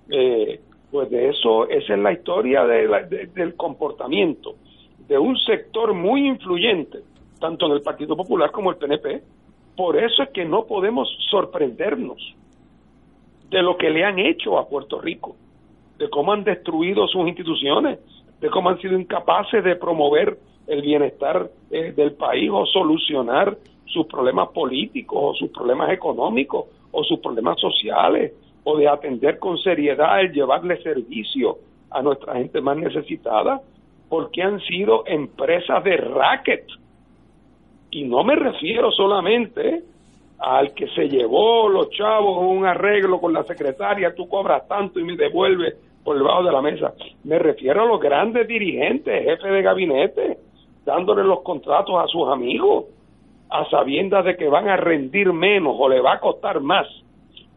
Eh, pues de eso, esa es la historia de la- de- del comportamiento de un sector muy influyente, tanto en el Partido Popular como el PNP. Por eso es que no podemos sorprendernos de lo que le han hecho a Puerto Rico, de cómo han destruido sus instituciones, de cómo han sido incapaces de promover el bienestar eh, del país o solucionar sus problemas políticos o sus problemas económicos o sus problemas sociales o de atender con seriedad el llevarle servicio a nuestra gente más necesitada, porque han sido empresas de racket. Y no me refiero solamente al que se llevó los chavos un arreglo con la secretaria, tú cobras tanto y me devuelves por debajo de la mesa. Me refiero a los grandes dirigentes, jefes de gabinete, dándole los contratos a sus amigos, a sabiendas de que van a rendir menos o le va a costar más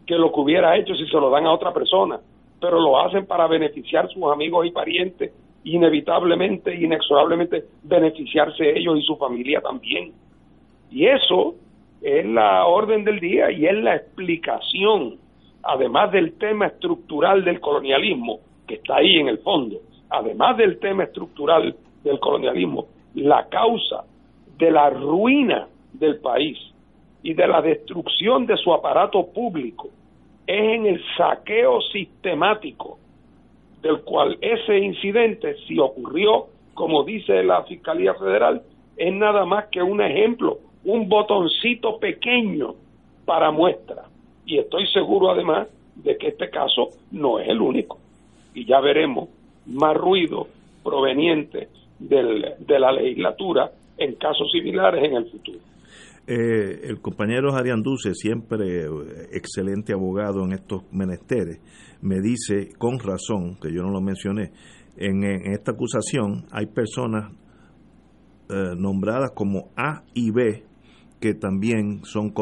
que lo que hubiera hecho si se lo dan a otra persona, pero lo hacen para beneficiar a sus amigos y parientes, inevitablemente, inexorablemente beneficiarse ellos y su familia también. Y eso es la orden del día y es la explicación, además del tema estructural del colonialismo, que está ahí en el fondo, además del tema estructural del colonialismo, la causa de la ruina del país y de la destrucción de su aparato público es en el saqueo sistemático del cual ese incidente, si ocurrió, como dice la Fiscalía Federal, es nada más que un ejemplo, un botoncito pequeño para muestra. Y estoy seguro además de que este caso no es el único. Y ya veremos más ruido proveniente del, de la legislatura en casos similares en el futuro. Eh, el compañero Arián Duce, siempre eh, excelente abogado en estos menesteres, me dice con razón, que yo no lo mencioné, en, esta acusación hay personas eh, nombradas como A y B que también son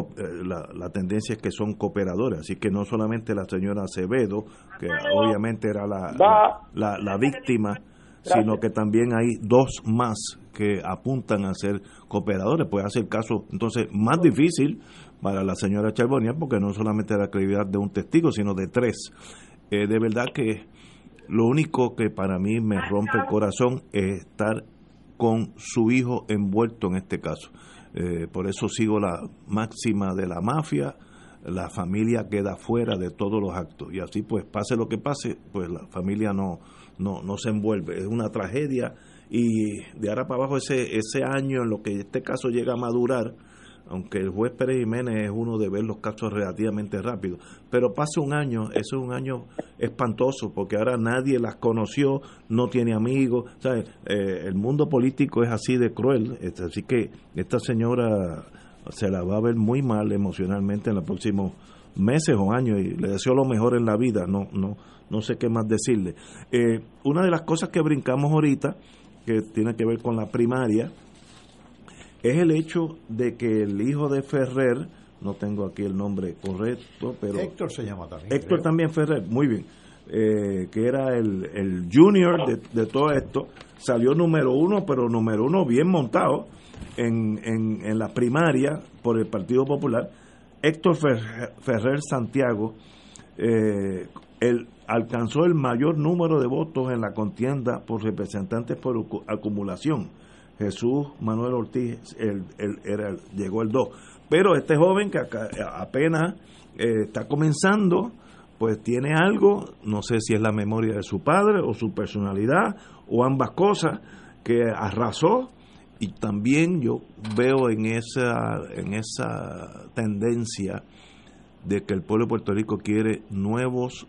la, la, tendencia es que son cooperadores, así que no solamente la señora Acevedo, que obviamente era la, la, la víctima, sino que también hay dos más que apuntan a ser cooperadores. Puede hacer caso entonces más difícil para la señora Charbonnier porque no solamente la credibilidad de un testigo, sino de tres. Eh, de verdad que lo único que para mí me rompe el corazón es estar con su hijo envuelto en este caso. Eh, por eso sigo la máxima de la mafia, la familia queda fuera de todos los actos. Y así pues pase lo que pase, pues la familia no no no se envuelve, es una tragedia. Y de ahora para abajo ese ese año en lo que este caso llega a madurar, aunque el juez Pérez Jiménez es uno de ver los casos relativamente rápido, pero pasa un año, eso es un año espantoso, porque ahora nadie las conoció, no tiene amigos, eh, el mundo político es así de cruel, así que esta señora se la va a ver muy mal emocionalmente en los próximos meses o años y le deseo lo mejor en la vida, no, no, no sé qué más decirle. Eh, una de las cosas que brincamos ahorita, que tiene que ver con la primaria, es el hecho de que el hijo de Ferrer, no tengo aquí el nombre correcto, pero... Héctor se llama también. Héctor también Ferrer, muy bien. Eh, que era el, el junior de, de, todo esto, salió número uno, pero número uno bien montado en, en, en la primaria por el Partido Popular. Héctor Ferrer, Santiago eh, el, alcanzó el mayor número de votos en la contienda por representantes por acumulación Jesús Manuel Ortiz el, era, llegó el 2. Pero este joven que apenas eh, está comenzando, pues tiene algo, no sé si es la memoria de su padre o su personalidad o ambas cosas, que arrasó y también yo veo en esa, en esa tendencia de que el pueblo de Puerto Rico quiere nuevos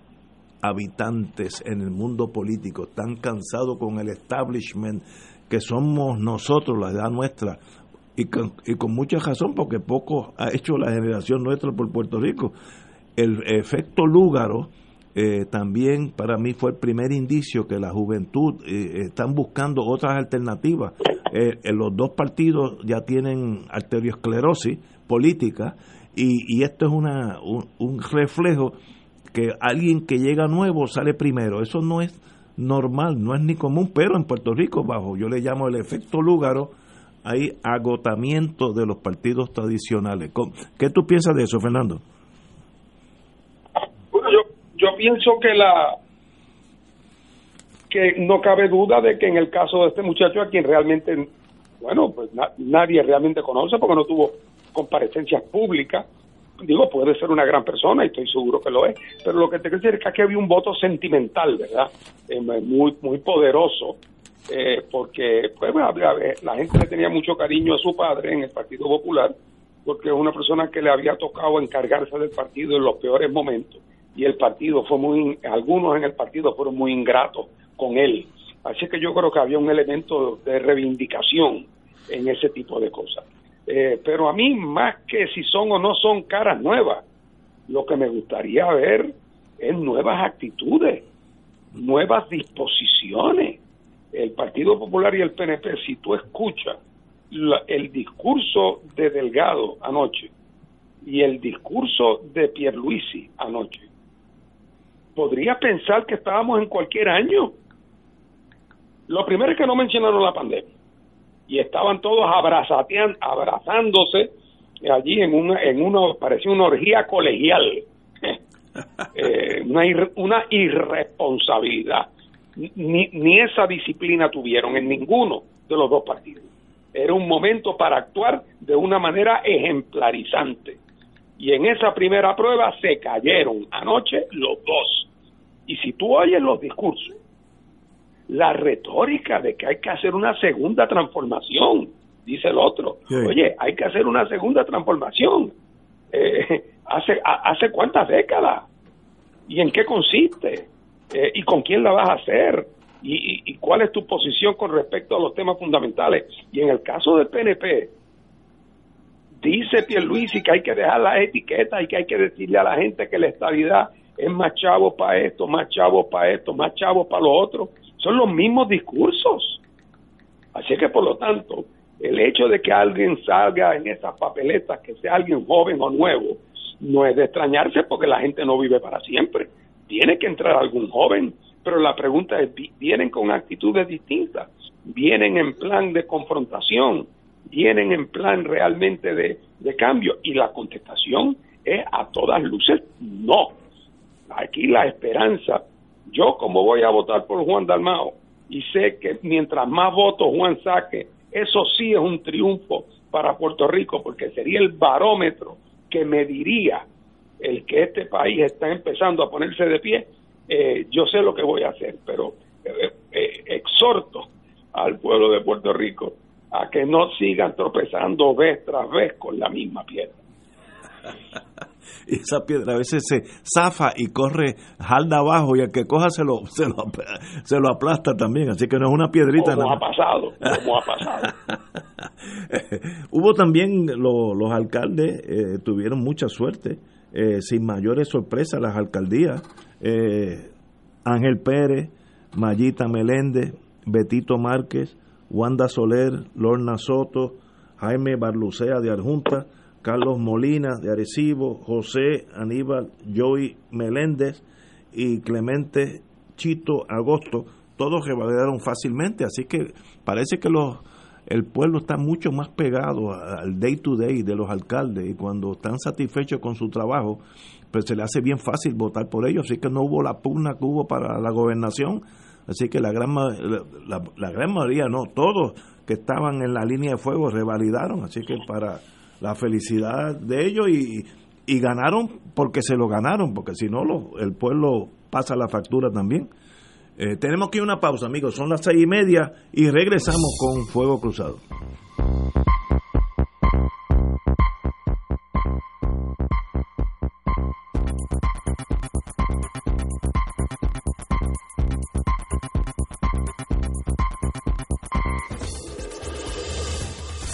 habitantes en el mundo político, están cansados con el establishment que somos nosotros, la edad nuestra, y con, y con mucha razón, porque poco ha hecho la generación nuestra por Puerto Rico. El efecto Lúgaro eh, también para mí fue el primer indicio que la juventud eh, están buscando otras alternativas. Eh, los dos partidos ya tienen arteriosclerosis política y, y esto es una, un, un reflejo que alguien que llega nuevo sale primero. Eso no es normal, no es ni común, pero en Puerto Rico, bajo yo le llamo el efecto Lúgaro, hay agotamiento de los partidos tradicionales. ¿Qué tú piensas de eso, Fernando? Bueno, yo, yo pienso que la que no cabe duda de que en el caso de este muchacho a quien realmente bueno pues nadie realmente conoce porque no tuvo comparecencias públicas digo, puede ser una gran persona y estoy seguro que lo es, pero lo que te quiero decir es que aquí había un voto sentimental, ¿verdad? Eh, muy, muy poderoso, eh, porque pues, la gente le tenía mucho cariño a su padre en el Partido Popular, porque es una persona que le había tocado encargarse del partido en los peores momentos y el partido fue muy, algunos en el partido fueron muy ingratos con él. Así que yo creo que había un elemento de reivindicación en ese tipo de cosas. Eh, pero a mí, más que si son o no son caras nuevas, lo que me gustaría ver es nuevas actitudes, nuevas disposiciones. El Partido Popular y el PNP, si tú escuchas el discurso de Delgado anoche y el discurso de Pierluisi anoche, podría pensar que estábamos en cualquier año. Lo primero es que no mencionaron la pandemia y estaban todos abrazándose allí en una, en una, parecía una orgía colegial, eh, una, una irresponsabilidad. Ni, ni esa disciplina tuvieron en ninguno de los dos partidos. Era un momento para actuar de una manera ejemplarizante. Y en esa primera prueba se cayeron anoche los dos. Y si tú oyes los discursos, la retórica de que hay que hacer una segunda transformación, dice el otro. Oye, hay que hacer una segunda transformación. Eh, ¿hace, ¿Hace cuántas décadas? ¿Y en qué consiste? Eh, ¿Y con quién la vas a hacer? ¿Y, y, cuál es tu posición con respecto a los temas fundamentales? Y en el caso del PNP, dice Pierluisi que hay que dejar las etiquetas y que hay que decirle a la gente que la estabilidad es más chavo para esto, más chavo para esto, más chavo para lo otro. Son los mismos discursos. Así que, por lo tanto, el hecho de que alguien salga en esas papeletas, que sea alguien joven o nuevo, no es de extrañarse porque la gente no vive para siempre. Tiene que entrar algún joven, pero la pregunta es, ¿vienen con actitudes distintas? ¿Vienen en plan de confrontación? ¿Vienen en plan realmente de, de cambio? Y la contestación es a todas luces no. Aquí la esperanza yo como voy a votar por Juan Dalmao y sé que mientras más votos Juan saque, eso sí es un triunfo para Puerto Rico porque sería el barómetro que mediría el que este país está empezando a ponerse de pie. Eh, yo sé lo que voy a hacer, pero eh, eh, exhorto al pueblo de Puerto Rico a que no sigan tropezando vez tras vez con la misma piedra. y esa piedra a veces se zafa y corre jalda abajo y el que coja se lo, se lo, se lo aplasta también, así que no es una piedrita. Como ha pasado, como ha pasado. Hubo también los alcaldes, eh, tuvieron mucha suerte, eh, sin mayores sorpresas las alcaldías. Eh, Ángel Pérez, Mayita Meléndez, Betito Márquez, Wanda Soler, Lorna Soto, Jaime Barlucea de Arjunta, Carlos Molina de Arecibo, José Aníbal Joy Meléndez y Clemente Chito Agosto, todos revalidaron fácilmente, así que parece que los el pueblo está mucho más pegado al day to day de los alcaldes y cuando están satisfechos con su trabajo, pues se le hace bien fácil votar por ellos, así que no hubo la pugna que hubo para la gobernación, así que la gran, la, la gran mayoría, no, todos que estaban en la línea de fuego revalidaron, así que para la felicidad de ellos y, y ganaron porque se lo ganaron, porque si no el pueblo pasa la factura también. Eh, tenemos que ir a una pausa, amigos, son las seis y media y regresamos con Fuego Cruzado.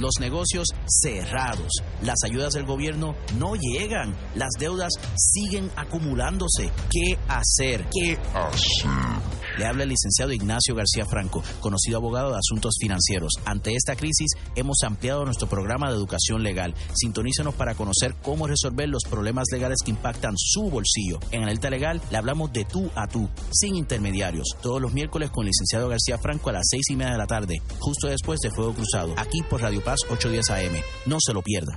Los negocios cerrados, las ayudas del gobierno no llegan, las deudas siguen acumulándose. ¿Qué hacer? ¿Qué hacer? Le habla el licenciado Ignacio García Franco, conocido abogado de asuntos financieros. Ante esta crisis hemos ampliado nuestro programa de educación legal. Sintonícenos para conocer cómo resolver los problemas legales que impactan su bolsillo. En Alerta Legal le hablamos de tú a tú, sin intermediarios, todos los miércoles con el licenciado García Franco a las seis y media de la tarde, justo después de Fuego Cruzado, aquí por Radio Paz 810 AM. No se lo pierda.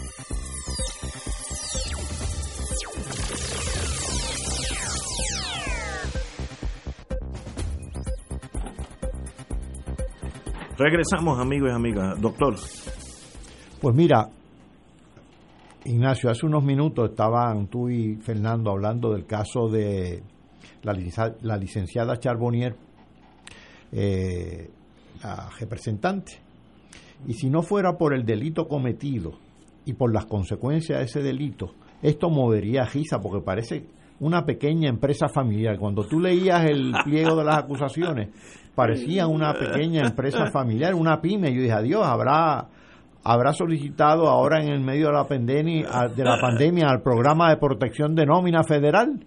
Regresamos, amigos y amigas. Doctor. Pues mira, Ignacio, hace unos minutos estaban tú y Fernando hablando del caso de la, la licenciada Charbonnier, eh, la representante. Y si no fuera por el delito cometido y por las consecuencias de ese delito, esto movería a Giza, porque parece una pequeña empresa familiar. Cuando tú leías el pliego de las acusaciones, parecía una pequeña empresa familiar, una pyme. Yo dije, adiós, habrá habrá solicitado ahora en el medio de la pandemia, de la pandemia al programa de protección de nómina federal.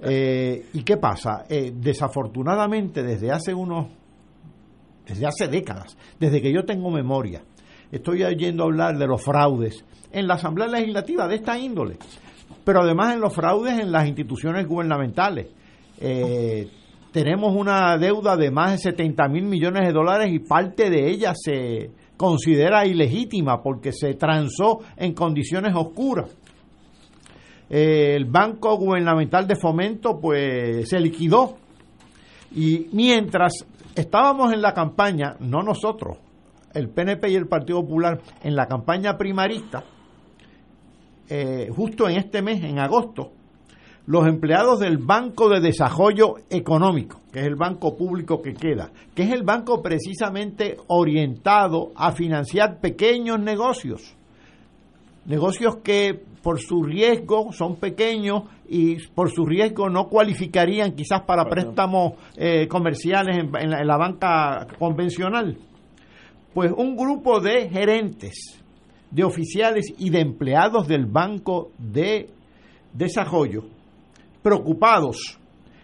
Eh, ¿Y qué pasa? Eh, desafortunadamente, desde hace unos, desde hace décadas, desde que yo tengo memoria, estoy oyendo hablar de los fraudes en la Asamblea Legislativa de esta índole pero además en los fraudes en las instituciones gubernamentales. Eh, tenemos una deuda de más de 70 mil millones de dólares y parte de ella se considera ilegítima porque se transó en condiciones oscuras. Eh, el Banco Gubernamental de Fomento pues se liquidó y mientras estábamos en la campaña, no nosotros, el PNP y el Partido Popular, en la campaña primarista, eh, justo en este mes, en agosto, los empleados del Banco de Desarrollo Económico, que es el banco público que queda, que es el banco precisamente orientado a financiar pequeños negocios, negocios que por su riesgo son pequeños y por su riesgo no cualificarían quizás para préstamos eh, comerciales en la banca convencional. Pues un grupo de gerentes de oficiales y de empleados del Banco de Desarrollo, preocupados,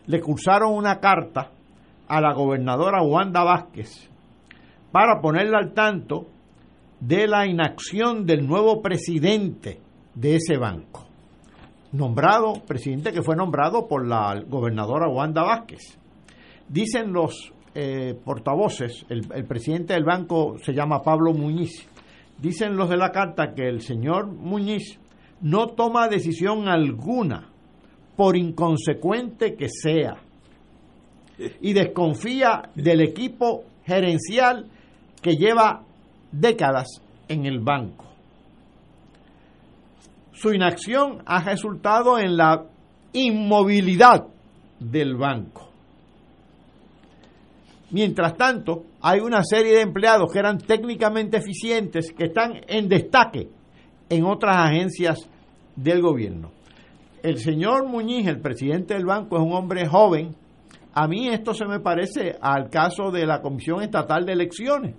le cursaron una carta a la gobernadora Wanda Vázquez para ponerla al tanto de la inacción del nuevo presidente de ese banco, nombrado, presidente que fue nombrado por la gobernadora Wanda Vázquez. Dicen los eh, portavoces, el, el presidente del banco se llama Pablo Muñiz, dicen los de la carta que el señor Muñiz no toma decisión alguna, por inconsecuente que sea, y desconfía del equipo gerencial que lleva décadas en el banco. Su inacción ha resultado en la inmovilidad del banco. Mientras tanto, hay una serie de empleados que eran técnicamente eficientes, que están en destaque en otras agencias del gobierno. El señor Muñiz, el presidente del banco, es un hombre joven. A mí esto se me parece al caso de la Comisión Estatal de Elecciones,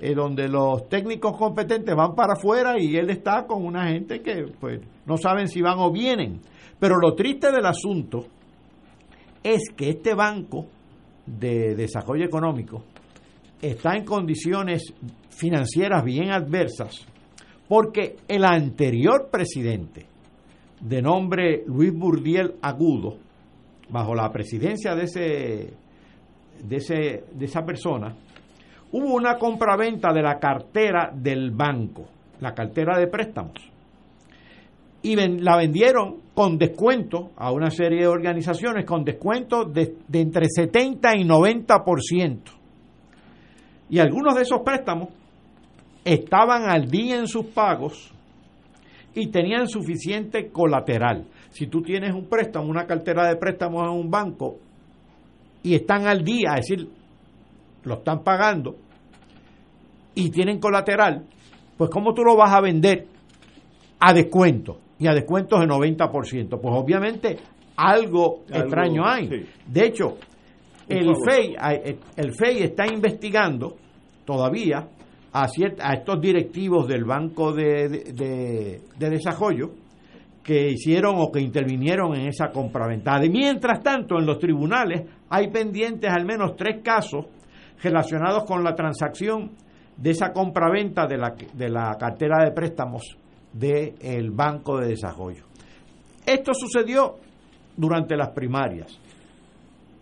eh, donde los técnicos competentes van para afuera y él está con una gente que pues no saben si van o vienen. Pero lo triste del asunto es que este banco de desarrollo económico está en condiciones financieras bien adversas porque el anterior presidente, de nombre Luis Burdiel Agudo, bajo la presidencia de, ese, de, ese, de esa persona, hubo una compraventa de la cartera del banco, la cartera de préstamos, y la vendieron con descuento a una serie de organizaciones, con descuento de, de entre 70 y 90%. Y algunos de esos préstamos estaban al día en sus pagos y tenían suficiente colateral. Si tú tienes un préstamo, una cartera de préstamos en un banco y están al día, es decir, lo están pagando y tienen colateral, pues ¿cómo tú lo vas a vender a descuento? Y a descuentos de 90%. Pues obviamente algo, extraño hay. De hecho, el FEI, el FEI está investigando todavía a, estos directivos del Banco de, de, Desarrollo que hicieron o que intervinieron en esa compraventa. Mientras tanto, en los tribunales hay pendientes al menos tres casos relacionados con la transacción de esa compraventa de la, de la cartera de préstamos del Banco de Desarrollo. Esto sucedió durante las primarias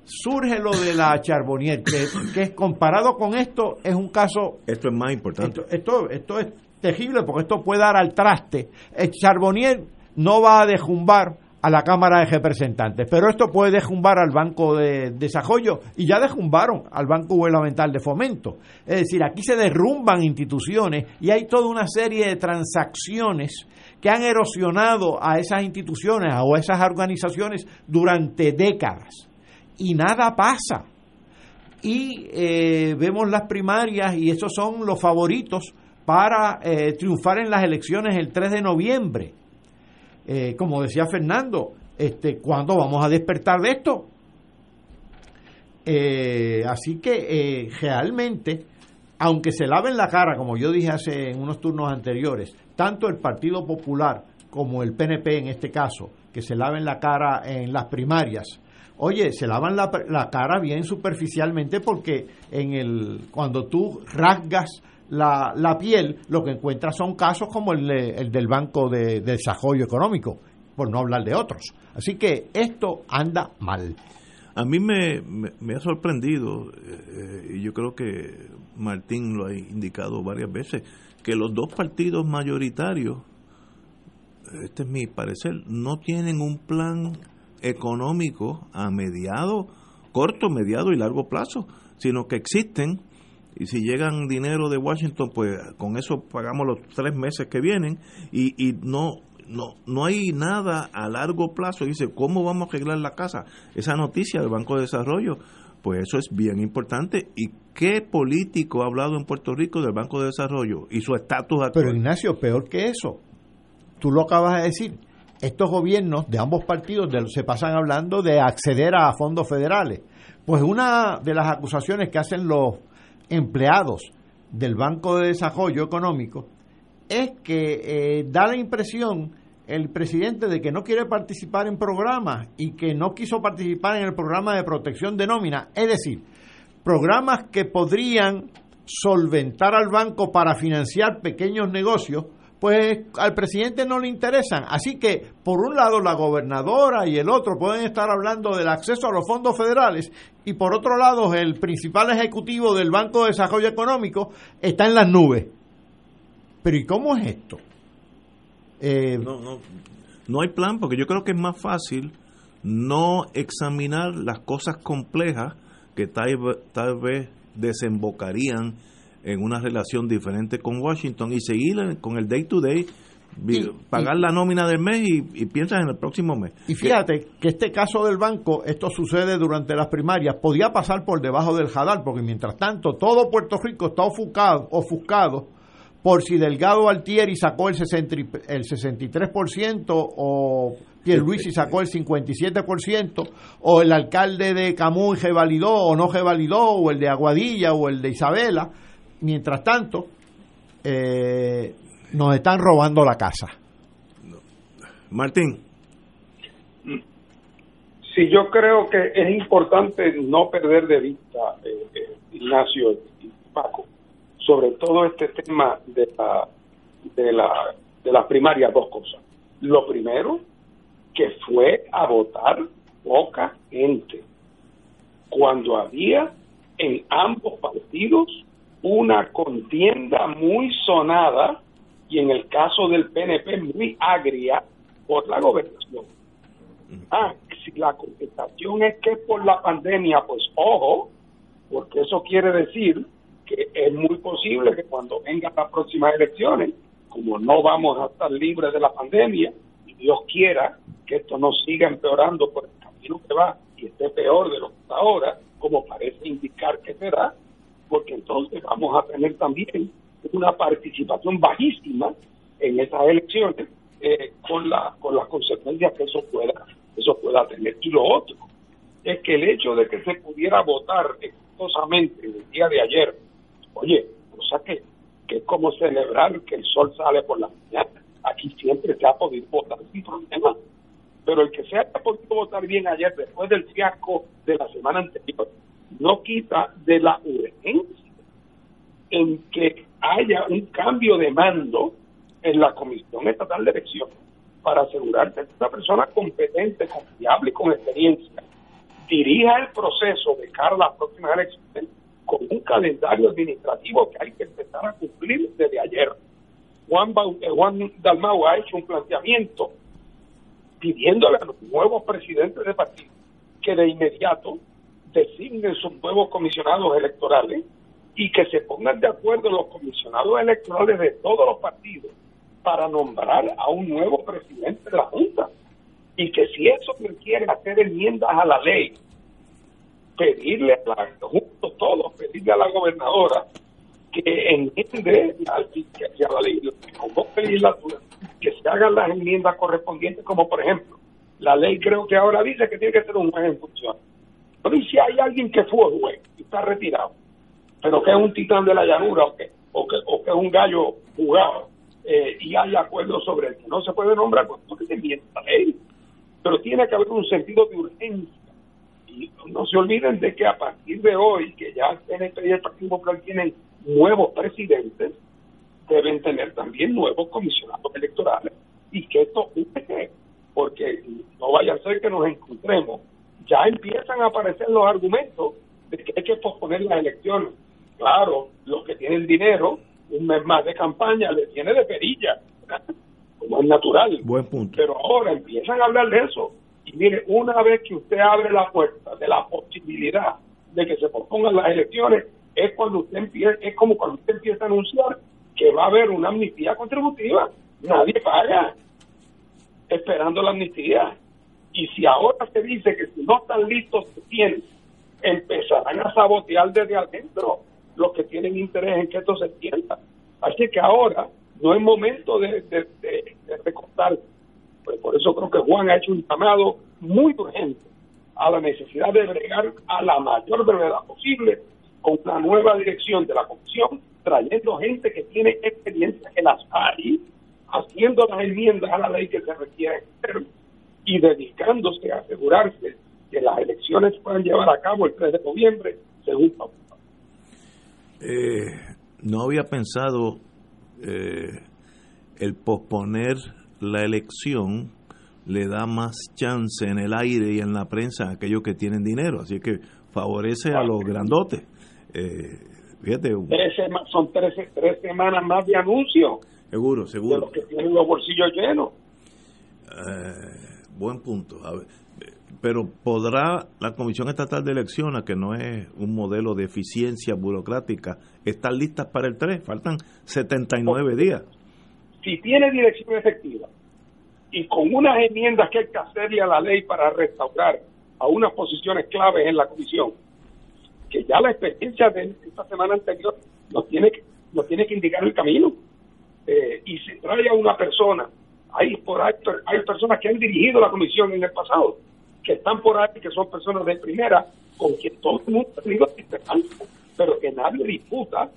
surge lo de la Charbonnier, que, es comparado con esto es un caso... Esto es más importante. Esto, esto, es terrible porque esto puede dar al traste. El Charbonnier no va a dejumbar a la Cámara de Representantes, pero esto puede dejumbar al Banco de Desarrollo y ya dejumbaron al Banco Gubernamental de Fomento. Es decir, aquí se derrumban instituciones y hay toda una serie de transacciones que han erosionado a esas instituciones o a esas organizaciones durante décadas y nada pasa. Y eh, vemos las primarias y esos son los favoritos para eh, triunfar en las elecciones el 3 de noviembre. Eh, como decía Fernando, este, ¿cuándo vamos a despertar de esto? así que realmente, aunque se laven la cara, como yo dije hace en unos turnos anteriores, tanto el Partido Popular como el PNP en este caso, que se laven la cara en las primarias, Oye, se lavan la, la, cara bien superficialmente porque en el cuando tú rasgas la, la piel, lo que encuentras son casos como el, el del Banco de, Desarrollo Económico, por no hablar de otros. Así que esto anda mal. A mí me, me, ha sorprendido, eh, y yo creo que Martín lo ha indicado varias veces, que los dos partidos mayoritarios, este es mi parecer, no tienen un plan económico a mediado, corto, mediado y largo plazo, sino que existen y si llegan dinero de Washington, pues con eso pagamos los tres meses que vienen y, y no, no, no hay nada a largo plazo. Dice, ¿cómo vamos a arreglar la casa? Esa noticia del Banco de Desarrollo, pues eso es bien importante. ¿Y qué político ha hablado en Puerto Rico del Banco de Desarrollo y su estatus actual? Pero Ignacio, peor que eso, tú lo acabas de decir, estos gobiernos de ambos partidos se pasan hablando de acceder a fondos federales. Pues una de las acusaciones que hacen los empleados del Banco de Desarrollo Económico es que eh, da la impresión el presidente de que no quiere participar en programas y que no quiso participar en el programa de protección de nómina, es decir, programas que podrían solventar al banco para financiar pequeños negocios, pues al presidente no le interesan. Así que, por un lado, la gobernadora y el otro pueden estar hablando del acceso a los fondos federales y por otro lado, el principal ejecutivo del Banco de Desarrollo Económico está en las nubes. Pero ¿y cómo es esto? Eh, no, no, no hay plan porque yo creo que es más fácil no examinar las cosas complejas que tal, tal vez desembocarían en una relación diferente con Washington y seguir con el day to day, pagar la nómina del mes y, piensas en el próximo mes. Y fíjate que este caso del banco, esto sucede durante las primarias, podía pasar por debajo del jadal, porque mientras tanto todo Puerto Rico está ofuscado, ofuscado por si Delgado Altieri sacó el, 60 y- el 63% o Pierluisi sacó el 57% o el alcalde de Camus revalidó o no revalidó o el de Aguadilla o el de Isabela. Mientras tanto, eh, nos están robando la casa. Martín. Sí, yo creo que es importante no perder de vista, eh, eh, Ignacio y Paco, sobre todo este tema de la de la de las primarias dos cosas. Lo primero, que fue a votar poca gente, cuando había en ambos partidos una contienda muy sonada y en el caso del PNP muy agria por la gobernación. Ah, si la contestación es que es por la pandemia, pues ojo, porque eso quiere decir que es muy posible que cuando vengan las próximas elecciones, como no vamos a estar libres de la pandemia, y Dios quiera que esto no siga empeorando por el camino que va y esté peor de lo que está ahora, como parece indicar que será, porque entonces vamos a tener también una participación bajísima en esas elecciones eh, con la con las consecuencias que eso pueda eso pueda tener. Y lo otro es que el hecho de que se pudiera votar exitosamente el día de ayer oye cosa que que es como celebrar que el sol sale por la mañana. Aquí siempre se ha podido votar sin problema pero el que se haya podido votar bien ayer después del fiasco de la semana anterior no quita de la urgencia en que haya un cambio de mando en la Comisión Estatal de Elecciones para asegurar que esta persona competente, confiable y con experiencia dirija el proceso de cara a las próximas elecciones con un calendario administrativo que hay que empezar a cumplir desde ayer. Juan, eh, Juan Dalmau ha hecho un planteamiento pidiéndole a los nuevos presidentes de partido que de inmediato designen sus nuevos comisionados electorales y que se pongan de acuerdo los comisionados electorales de todos los partidos para nombrar a un nuevo presidente de la Junta. Y que si eso requiere hacer enmiendas a la ley, pedirle a la, todos, pedirle a la gobernadora que entiende la, que, a la ley, que legislatura, que se hagan las enmiendas correspondientes, como por ejemplo, la ley creo que ahora dice que tiene que ser un juez en función. Pero ¿y si hay alguien que fue juez y está retirado, pero que es un titán de la llanura o que, o que, o que es un gallo jugado eh, y hay acuerdo sobre que no se puede nombrar, pues no que se enmienda la ley. Pero tiene que haber un sentido de urgencia. Y no se olviden de que a partir de hoy, que ya el PNP y el Partido Popular tienen nuevos presidentes, deben tener también nuevos comisionados electorales y que esto porque no vaya a ser que nos encontremos. Ya empiezan a aparecer los argumentos de que hay que posponer las elecciones. Claro, los que tienen dinero, un mes más de campaña, le tiene de perilla, como es natural. Buen punto. Pero ahora empiezan a hablar de eso. Y mire, una vez que usted abre la puerta de la posibilidad de que se pospongan las elecciones, es cuando usted empieza, es como cuando usted empieza a anunciar que va a haber una amnistía contributiva. Nadie paga esperando la amnistía. Y si ahora se dice que si no están listos se tienen, empezarán a sabotear desde adentro los que tienen interés en que esto se entienda. Así que ahora no es momento de, de, recortar. Pues por eso creo que Juan ha hecho un llamado muy urgente a la necesidad de bregar a la mayor brevedad posible con una nueva dirección de la comisión, trayendo gente que tiene experiencia en las hay, haciendo las enmiendas a la ley que se requieren y dedicándose a asegurarse que las elecciones puedan llevar a cabo el 3 de noviembre según pauta. Eh, no había pensado eh, el posponer la elección le da más chance en el aire y en la prensa a aquellos que tienen dinero, así que favorece a los grandotes. Eh, fíjate, son tres, tres semanas más de anuncio seguro, de seguro. los que tienen los bolsillos llenos. Eh, buen punto. A ver, eh, pero podrá la Comisión Estatal de Elecciones, que no es un modelo de eficiencia burocrática, estar listas para el 3? Faltan 79 días. si tiene dirección efectiva y con unas enmiendas que hay que hacerle a la ley para restaurar a unas posiciones claves en la comisión, que ya la experiencia de esta semana anterior nos tiene que, nos tiene que indicar el camino. trae a una persona, hay por ahí hay personas que han dirigido la comisión en el pasado, que están por ahí, que son personas de primera, con quien todo el mundo ha tenido esperanza, pero que nadie disputa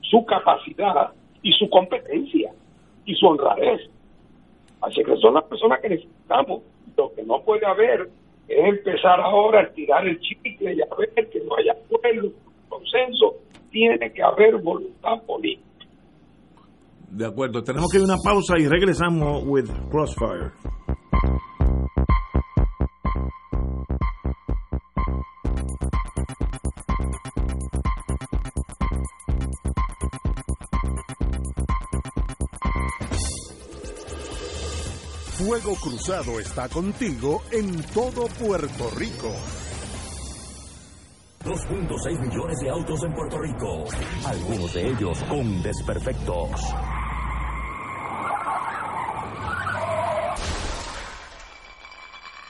su capacidad y su competencia y su honradez. Así que son las personas que necesitamos. Lo que no puede haber es empezar ahora a estirar el chicle y a ver que no haya acuerdo, consenso. Tiene que haber voluntad política. De acuerdo, tenemos que ir a una pausa y regresamos with Crossfire. Fuego Cruzado está contigo en todo Puerto Rico. 2.6 millones de autos en Puerto Rico, algunos de ellos con desperfectos.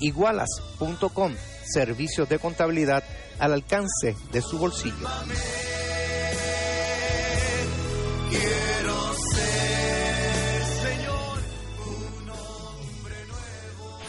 Igualas.com, servicios de contabilidad al alcance de su bolsillo.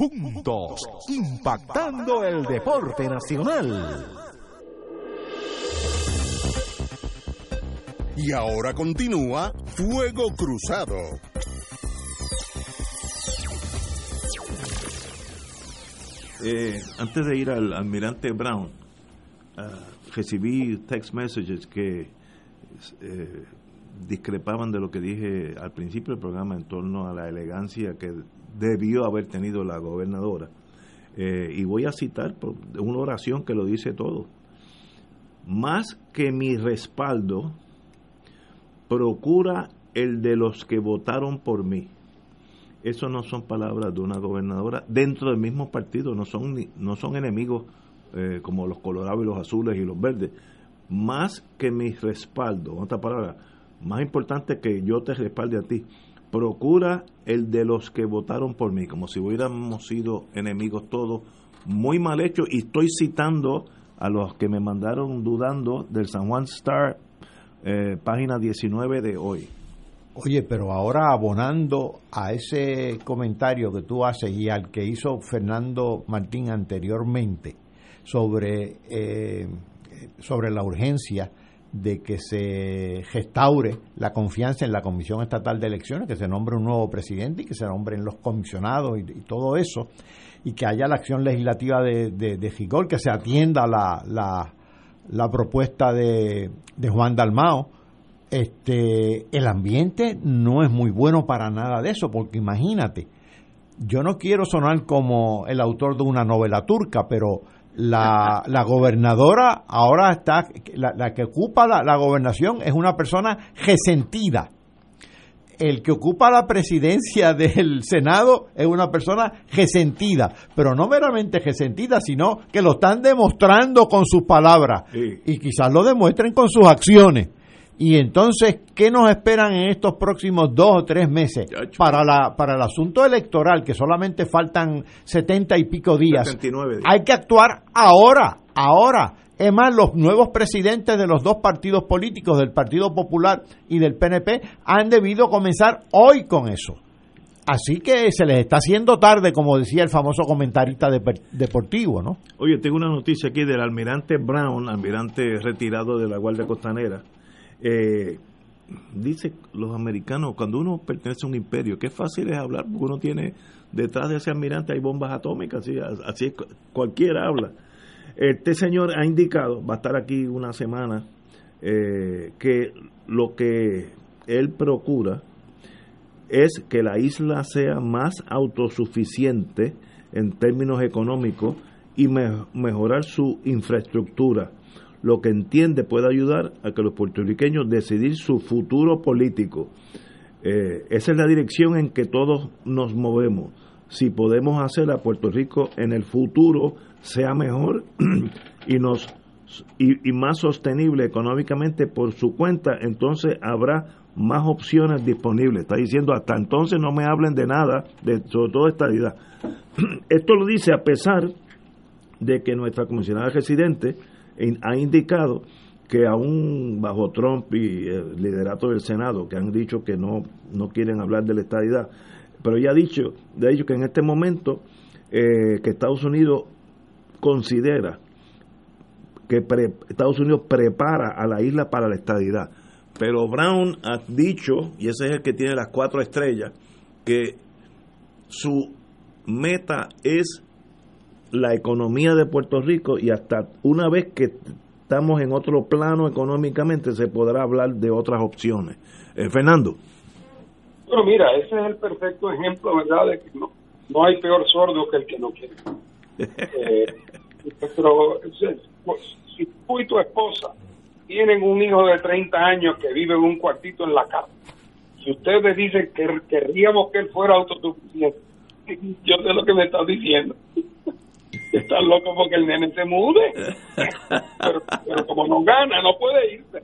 juntos, impactando el deporte nacional. Y ahora continúa Fuego Cruzado. Eh, antes de ir al almirante Brown, ah, recibí text messages que eh, discrepaban de lo que dije al principio del programa en torno a la elegancia que debió haber tenido la gobernadora. Eh, y voy a citar una oración que lo dice todo. Más que mi respaldo, procura el de los que votaron por mí. Eso no son palabras de una gobernadora dentro del mismo partido, no son, no son enemigos eh, como los colorados y los azules y los verdes. Más que mi respaldo, otra palabra, más importante que yo te respalde a ti, procura el de los que votaron por mí, como si hubiéramos sido enemigos todos, muy mal hecho, y estoy citando a los que me mandaron dudando del San Juan Star, eh, página 19 de hoy. Oye, pero ahora abonando a ese comentario que tú haces y al que hizo Fernando Martín anteriormente sobre, eh, sobre la urgencia de que se restaure la confianza en la Comisión Estatal de Elecciones, que se nombre un nuevo presidente y que se nombren los comisionados y, todo eso, y que haya la acción legislativa de, de, de Gigol, que se atienda la, la, la propuesta de, de Juan Dalmao. Este el ambiente no es muy bueno para nada de eso, porque imagínate, yo no quiero sonar como el autor de una novela turca, pero la, la gobernadora ahora está, la, la que ocupa la, la gobernación es una persona resentida. El que ocupa la presidencia del Senado es una persona resentida, pero no meramente resentida, sino que lo están demostrando con sus palabras y quizás lo demuestren con sus acciones. Y entonces, ¿qué nos esperan en estos próximos dos o tres meses para la para el asunto electoral, que solamente faltan setenta y pico días? 79 días. Hay que actuar ahora, ahora. Es más, los nuevos presidentes de los dos partidos políticos, del Partido Popular y del PNP, han debido comenzar hoy con eso. Así que se les está haciendo tarde, como decía el famoso comentarista de- deportivo, ¿no? Oye, tengo una noticia aquí del almirante Brown, almirante retirado de la Guardia Costanera. Eh, dice los americanos, cuando uno pertenece a un imperio, qué fácil es hablar, porque uno tiene detrás de ese almirante hay bombas atómicas, así, así es, cualquiera habla. Este señor ha indicado, va a estar aquí una semana, eh, que lo que él procura es que la isla sea más autosuficiente en términos económicos y me- mejorar su infraestructura, lo que entiende puede ayudar a que los puertorriqueños decidir su futuro político. Eh, esa es la dirección en que todos nos movemos. Si podemos hacer a Puerto Rico en el futuro sea mejor y nos y, más sostenible económicamente por su cuenta, entonces habrá más opciones disponibles. Está diciendo, hasta entonces no me hablen de nada, de, sobre todo esta idea. Esto lo dice a pesar de que nuestra comisionada residente ha indicado que aún bajo Trump y el liderato del Senado, que han dicho que no, no quieren hablar de la estadidad, pero ella ha dicho, ha dicho que en este momento eh, que Estados Unidos considera que pre- Estados Unidos prepara a la isla para la estadidad. Pero Brown ha dicho, y ese es el que tiene las cuatro estrellas, que su meta es la economía de Puerto Rico y hasta una vez que estamos en otro plano económicamente se podrá hablar de otras opciones. Eh, Fernando. Bueno, mira, ese es el perfecto ejemplo, ¿verdad?, de que no, no hay peor sordo que el que no quiere. Eh, pero es- pues, si tú y tu esposa tienen un hijo de 30 años que vive en un cuartito en la casa, y ustedes dicen que querríamos que él fuera autosuficiente, yo sé lo que me estás diciendo. Estás loco porque el nene se mude, pero, pero como no gana, no puede irse.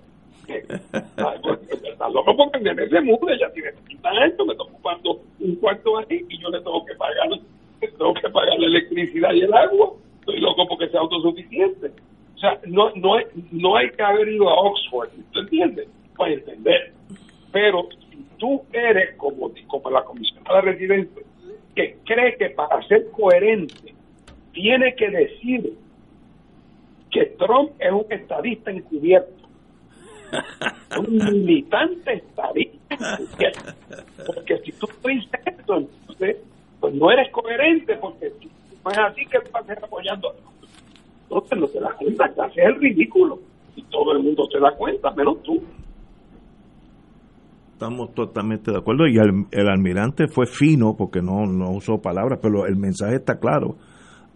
Ay, pues, Estás loco porque el nene se mude, ya tiene 30 años, me está ocupando un cuarto ahí y yo le tengo que pagar, tengo que pagar la electricidad y el agua. Estoy loco porque sea autosuficiente. O sea, no, no, hay, no hay que haber ido a Oxford, ¿tú entiendes? Para entender. Pero si tú eres como, como la comisionada residente, que cree que para ser coherente tiene que decir que Trump es un estadista encubierto, un militante estadista encubierto. Porque si tú dices esto, entonces, pues no eres coherente, porque no es así que vas a estar apoyando. Entonces no te das cuenta, que haces el ridículo. Y todo el mundo se da cuenta, menos tú. Estamos totalmente de acuerdo y el, el almirante fue fino porque no, no usó palabras, pero el mensaje está claro.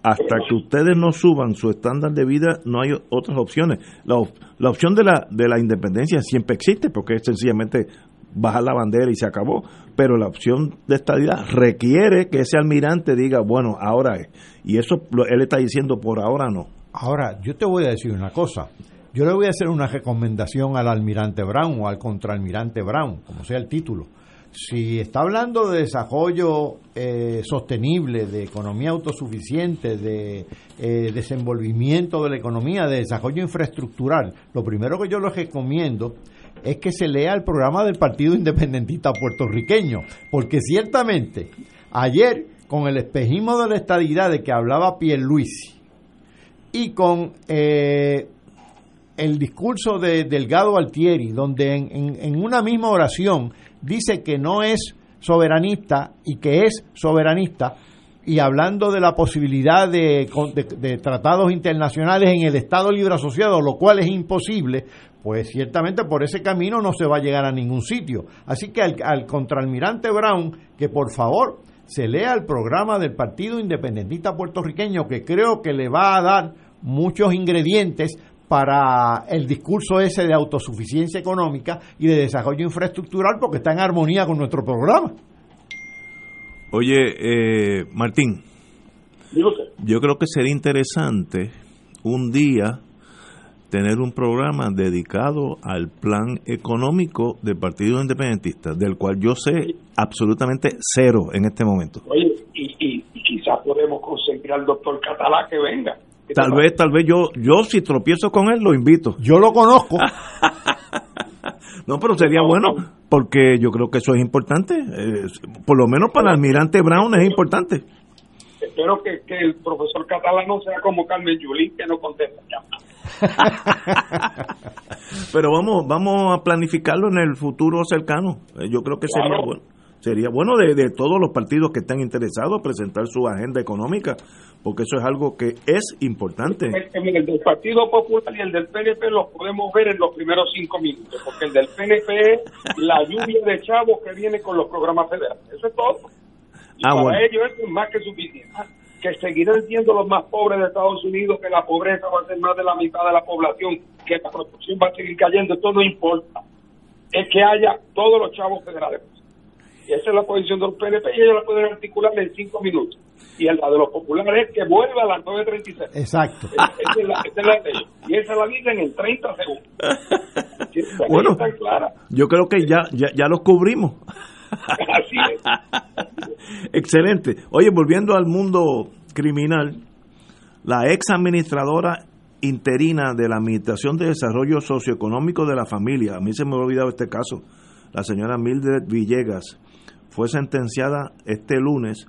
Hasta que ustedes no suban su estándar de vida, no hay otras opciones. La, la opción de la, de la independencia siempre existe porque es sencillamente bajar la bandera y se acabó. Pero la opción de estadidad requiere que ese almirante diga, bueno, ahora es. Y eso él está diciendo por ahora no. Ahora, yo te voy a decir una cosa. Yo le voy a hacer una recomendación al almirante Brown o al contraalmirante Brown, como sea el título. Si está hablando de desarrollo eh, sostenible, de economía autosuficiente, de eh, desenvolvimiento de la economía, de desarrollo infraestructural, lo primero que yo les recomiendo es que se lea el programa del Partido Independentista puertorriqueño, porque ciertamente ayer con el espejismo de la estadidad de que hablaba Pierluisi, y con eh, el discurso de Delgado Altieri, donde en, una misma oración dice que no es soberanista y que es soberanista, y hablando de la posibilidad de, de tratados internacionales en el Estado Libre Asociado, lo cual es imposible, pues ciertamente por ese camino no se va a llegar a ningún sitio. Así que al, al contraalmirante Brown, que por favor se lea el programa del Partido Independentista Puertorriqueño, que creo que le va a dar muchos ingredientes para el discurso ese de autosuficiencia económica y de desarrollo infraestructural, porque está en armonía con nuestro programa. Oye, eh, Martín, yo creo que sería interesante un día tener un programa dedicado al plan económico del Partido Independentista, del cual yo sé absolutamente cero en este momento. Oye, y, y, y quizás podemos conseguir al doctor Catalá que venga. ¿Qué te Tal vez, tal vez yo, yo si tropiezo con él, lo invito. Yo lo conozco. No, pero sería bueno, porque yo creo que eso es importante. eh, por lo menos para el almirante Brown es importante. Espero que, que el profesor Catalá no sea como Carmen Yulín, que no contesta llamadas. Pero vamos, vamos a planificarlo en el futuro cercano. Eh, Yo creo que sería Claro. bueno. Sería bueno de, de todos los partidos que están interesados presentar su agenda económica, porque eso es algo que es importante. El, el del Partido Popular y el del PNP los podemos ver en los primeros cinco minutos, porque el del PNP es la lluvia de chavos que viene con los programas federales. Eso es todo. Y Ah, para bueno. ellos eso es más que suficiente. Ah, Que seguirán siendo los más pobres de Estados Unidos, que la pobreza va a ser más de la mitad de la población, que la producción va a seguir cayendo, esto no importa. Es que haya todos los chavos federales. Y esa es la posición del PNP y ellos la pueden articular en cinco minutos. Y la de los populares es que vuelva a las 9.36. Exacto. Esa es la, esa es la de ellos. Y esa la dicen en 30 segundos. Esa Bueno. está clara. Yo creo que ya, ya, ya los cubrimos. Así es. Excelente. Oye, volviendo al mundo criminal, la ex administradora interina de la Administración de Desarrollo Socioeconómico de la Familia, a mí se me ha olvidado este caso, la señora Mildred Villegas, fue sentenciada este lunes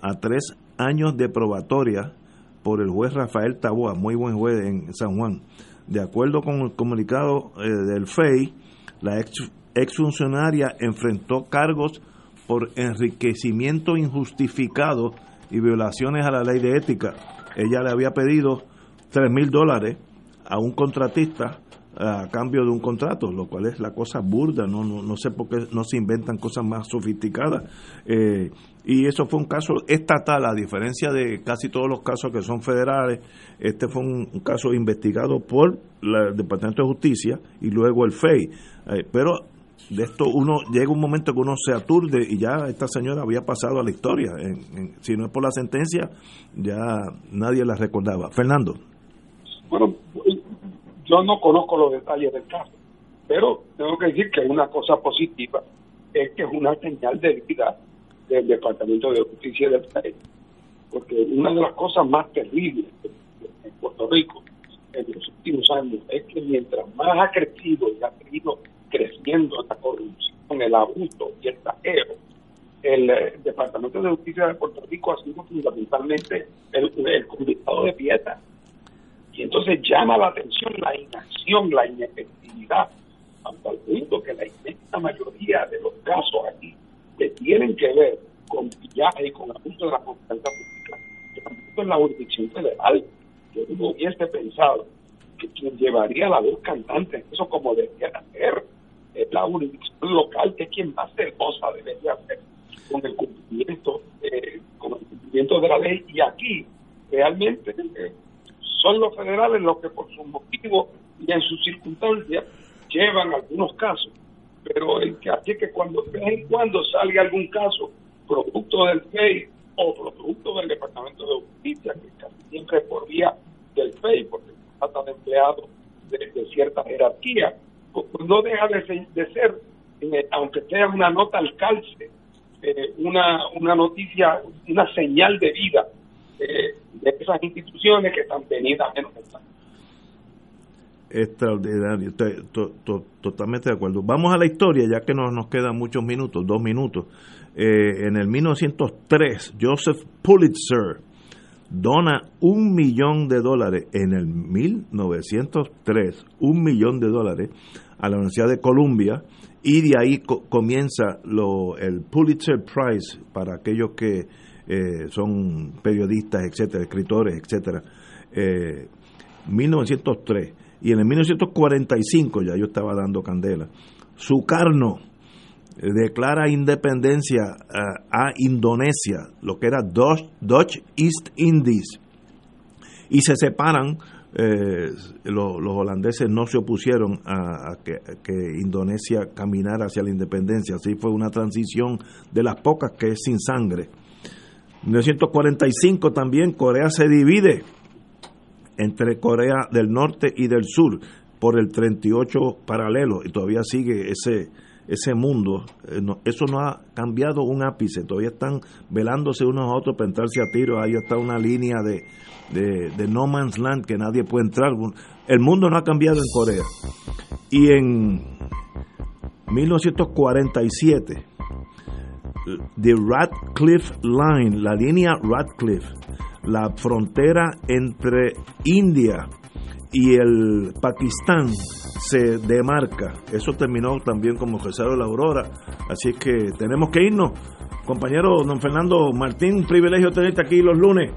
a tres años de probatoria por el juez Rafael Taboa, muy buen juez en San Juan. De acuerdo con el comunicado eh, del FEI, la ex exfuncionaria enfrentó cargos por enriquecimiento injustificado y violaciones a la ley de ética. Ella le había pedido tres mil dólares a un contratista a cambio de un contrato, lo cual es la cosa burda, no, no, no sé por qué no se inventan cosas más sofisticadas. Eh, y eso fue un caso estatal, a diferencia de casi todos los casos que son federales, este fue un, caso investigado por la- el Departamento de Justicia y luego el FEI. Eh, pero de esto uno llega un momento que uno se aturde y ya esta señora había pasado a la historia. En- si no es por la sentencia, ya nadie la recordaba. Fernando. Bueno, yo no conozco los detalles del caso, pero tengo que decir que una cosa positiva es que es una señal de vida del Departamento de Justicia del país. Porque una de las cosas más terribles en Puerto Rico en los últimos años es que mientras más ha crecido y ha seguido creciendo la corrupción, el abuso y el saqueo, el eh, Departamento de Justicia de Puerto Rico ha sido fundamentalmente el, el de piezas. Y entonces llama la atención la inacción, la inefectividad, hasta el punto que la inmensa mayoría de los casos aquí que tienen que ver con pillaje y con abuso de la confianza pública, que tampoco en la jurisdicción federal, que uno hubiese pensado que quien llevaría la voz cantante, eso como debería hacer, es la jurisdicción local, que es quien más celosa debería hacer con el cumplimiento, eh, con el cumplimiento de la ley. Y aquí, realmente, eh, son los federales los que por sus motivos y en sus circunstancias llevan algunos casos. Pero el que así que cuando de vez en cuando salga algún caso producto del FEI o producto del Departamento de Justicia, que casi siempre es por vía del FEI, porque trata de empleados de, cierta jerarquía, pues no deja de, ser- de ser, eh, aunque sea una nota al calce, eh, una, una noticia, una señal de vida de esas instituciones que están venidas menos están. Extraordinario, estoy to- to- totalmente de acuerdo. Vamos a la historia, ya que nos, nos quedan muchos minutos, dos minutos. Eh, en el 1903, Joseph Pulitzer dona un millón de dólares, en el 1903, un millón de dólares a la Universidad de Columbia y de ahí co- comienza lo, el Pulitzer Prize para aquellos que eh, son periodistas, etcétera, escritores, etcétera. Eh, 1903 y en el 1945 ya yo estaba dando candela. Sukarno eh, declara independencia a, Indonesia, lo que era Dutch, East Indies, y se separan. eh, lo- los holandeses no se opusieron a que, a que Indonesia caminara hacia la independencia, así fue una transición de las pocas que es sin sangre. 1945 también Corea se divide entre Corea del Norte y del Sur por el 38 paralelo y todavía sigue ese ese mundo, eh, eso no ha cambiado un ápice, todavía están velándose unos a otros para entrarse a tiro, ahí está una línea de, de no man's land que nadie puede entrar, el mundo no ha cambiado en Corea. Y en 1947, The Radcliffe Line, la línea Radcliffe, la frontera entre India y el Pakistán se demarca. Eso terminó también como Rosario de la Aurora. Así que tenemos que irnos. Compañero don Fernando Martín, un privilegio tenerte aquí los lunes.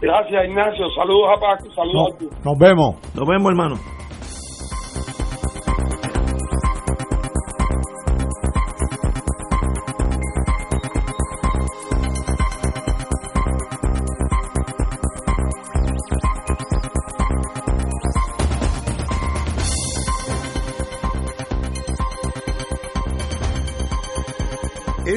Gracias, Ignacio. Saludos a Paco. Saludos a ti. Nos vemos. Nos vemos, hermano.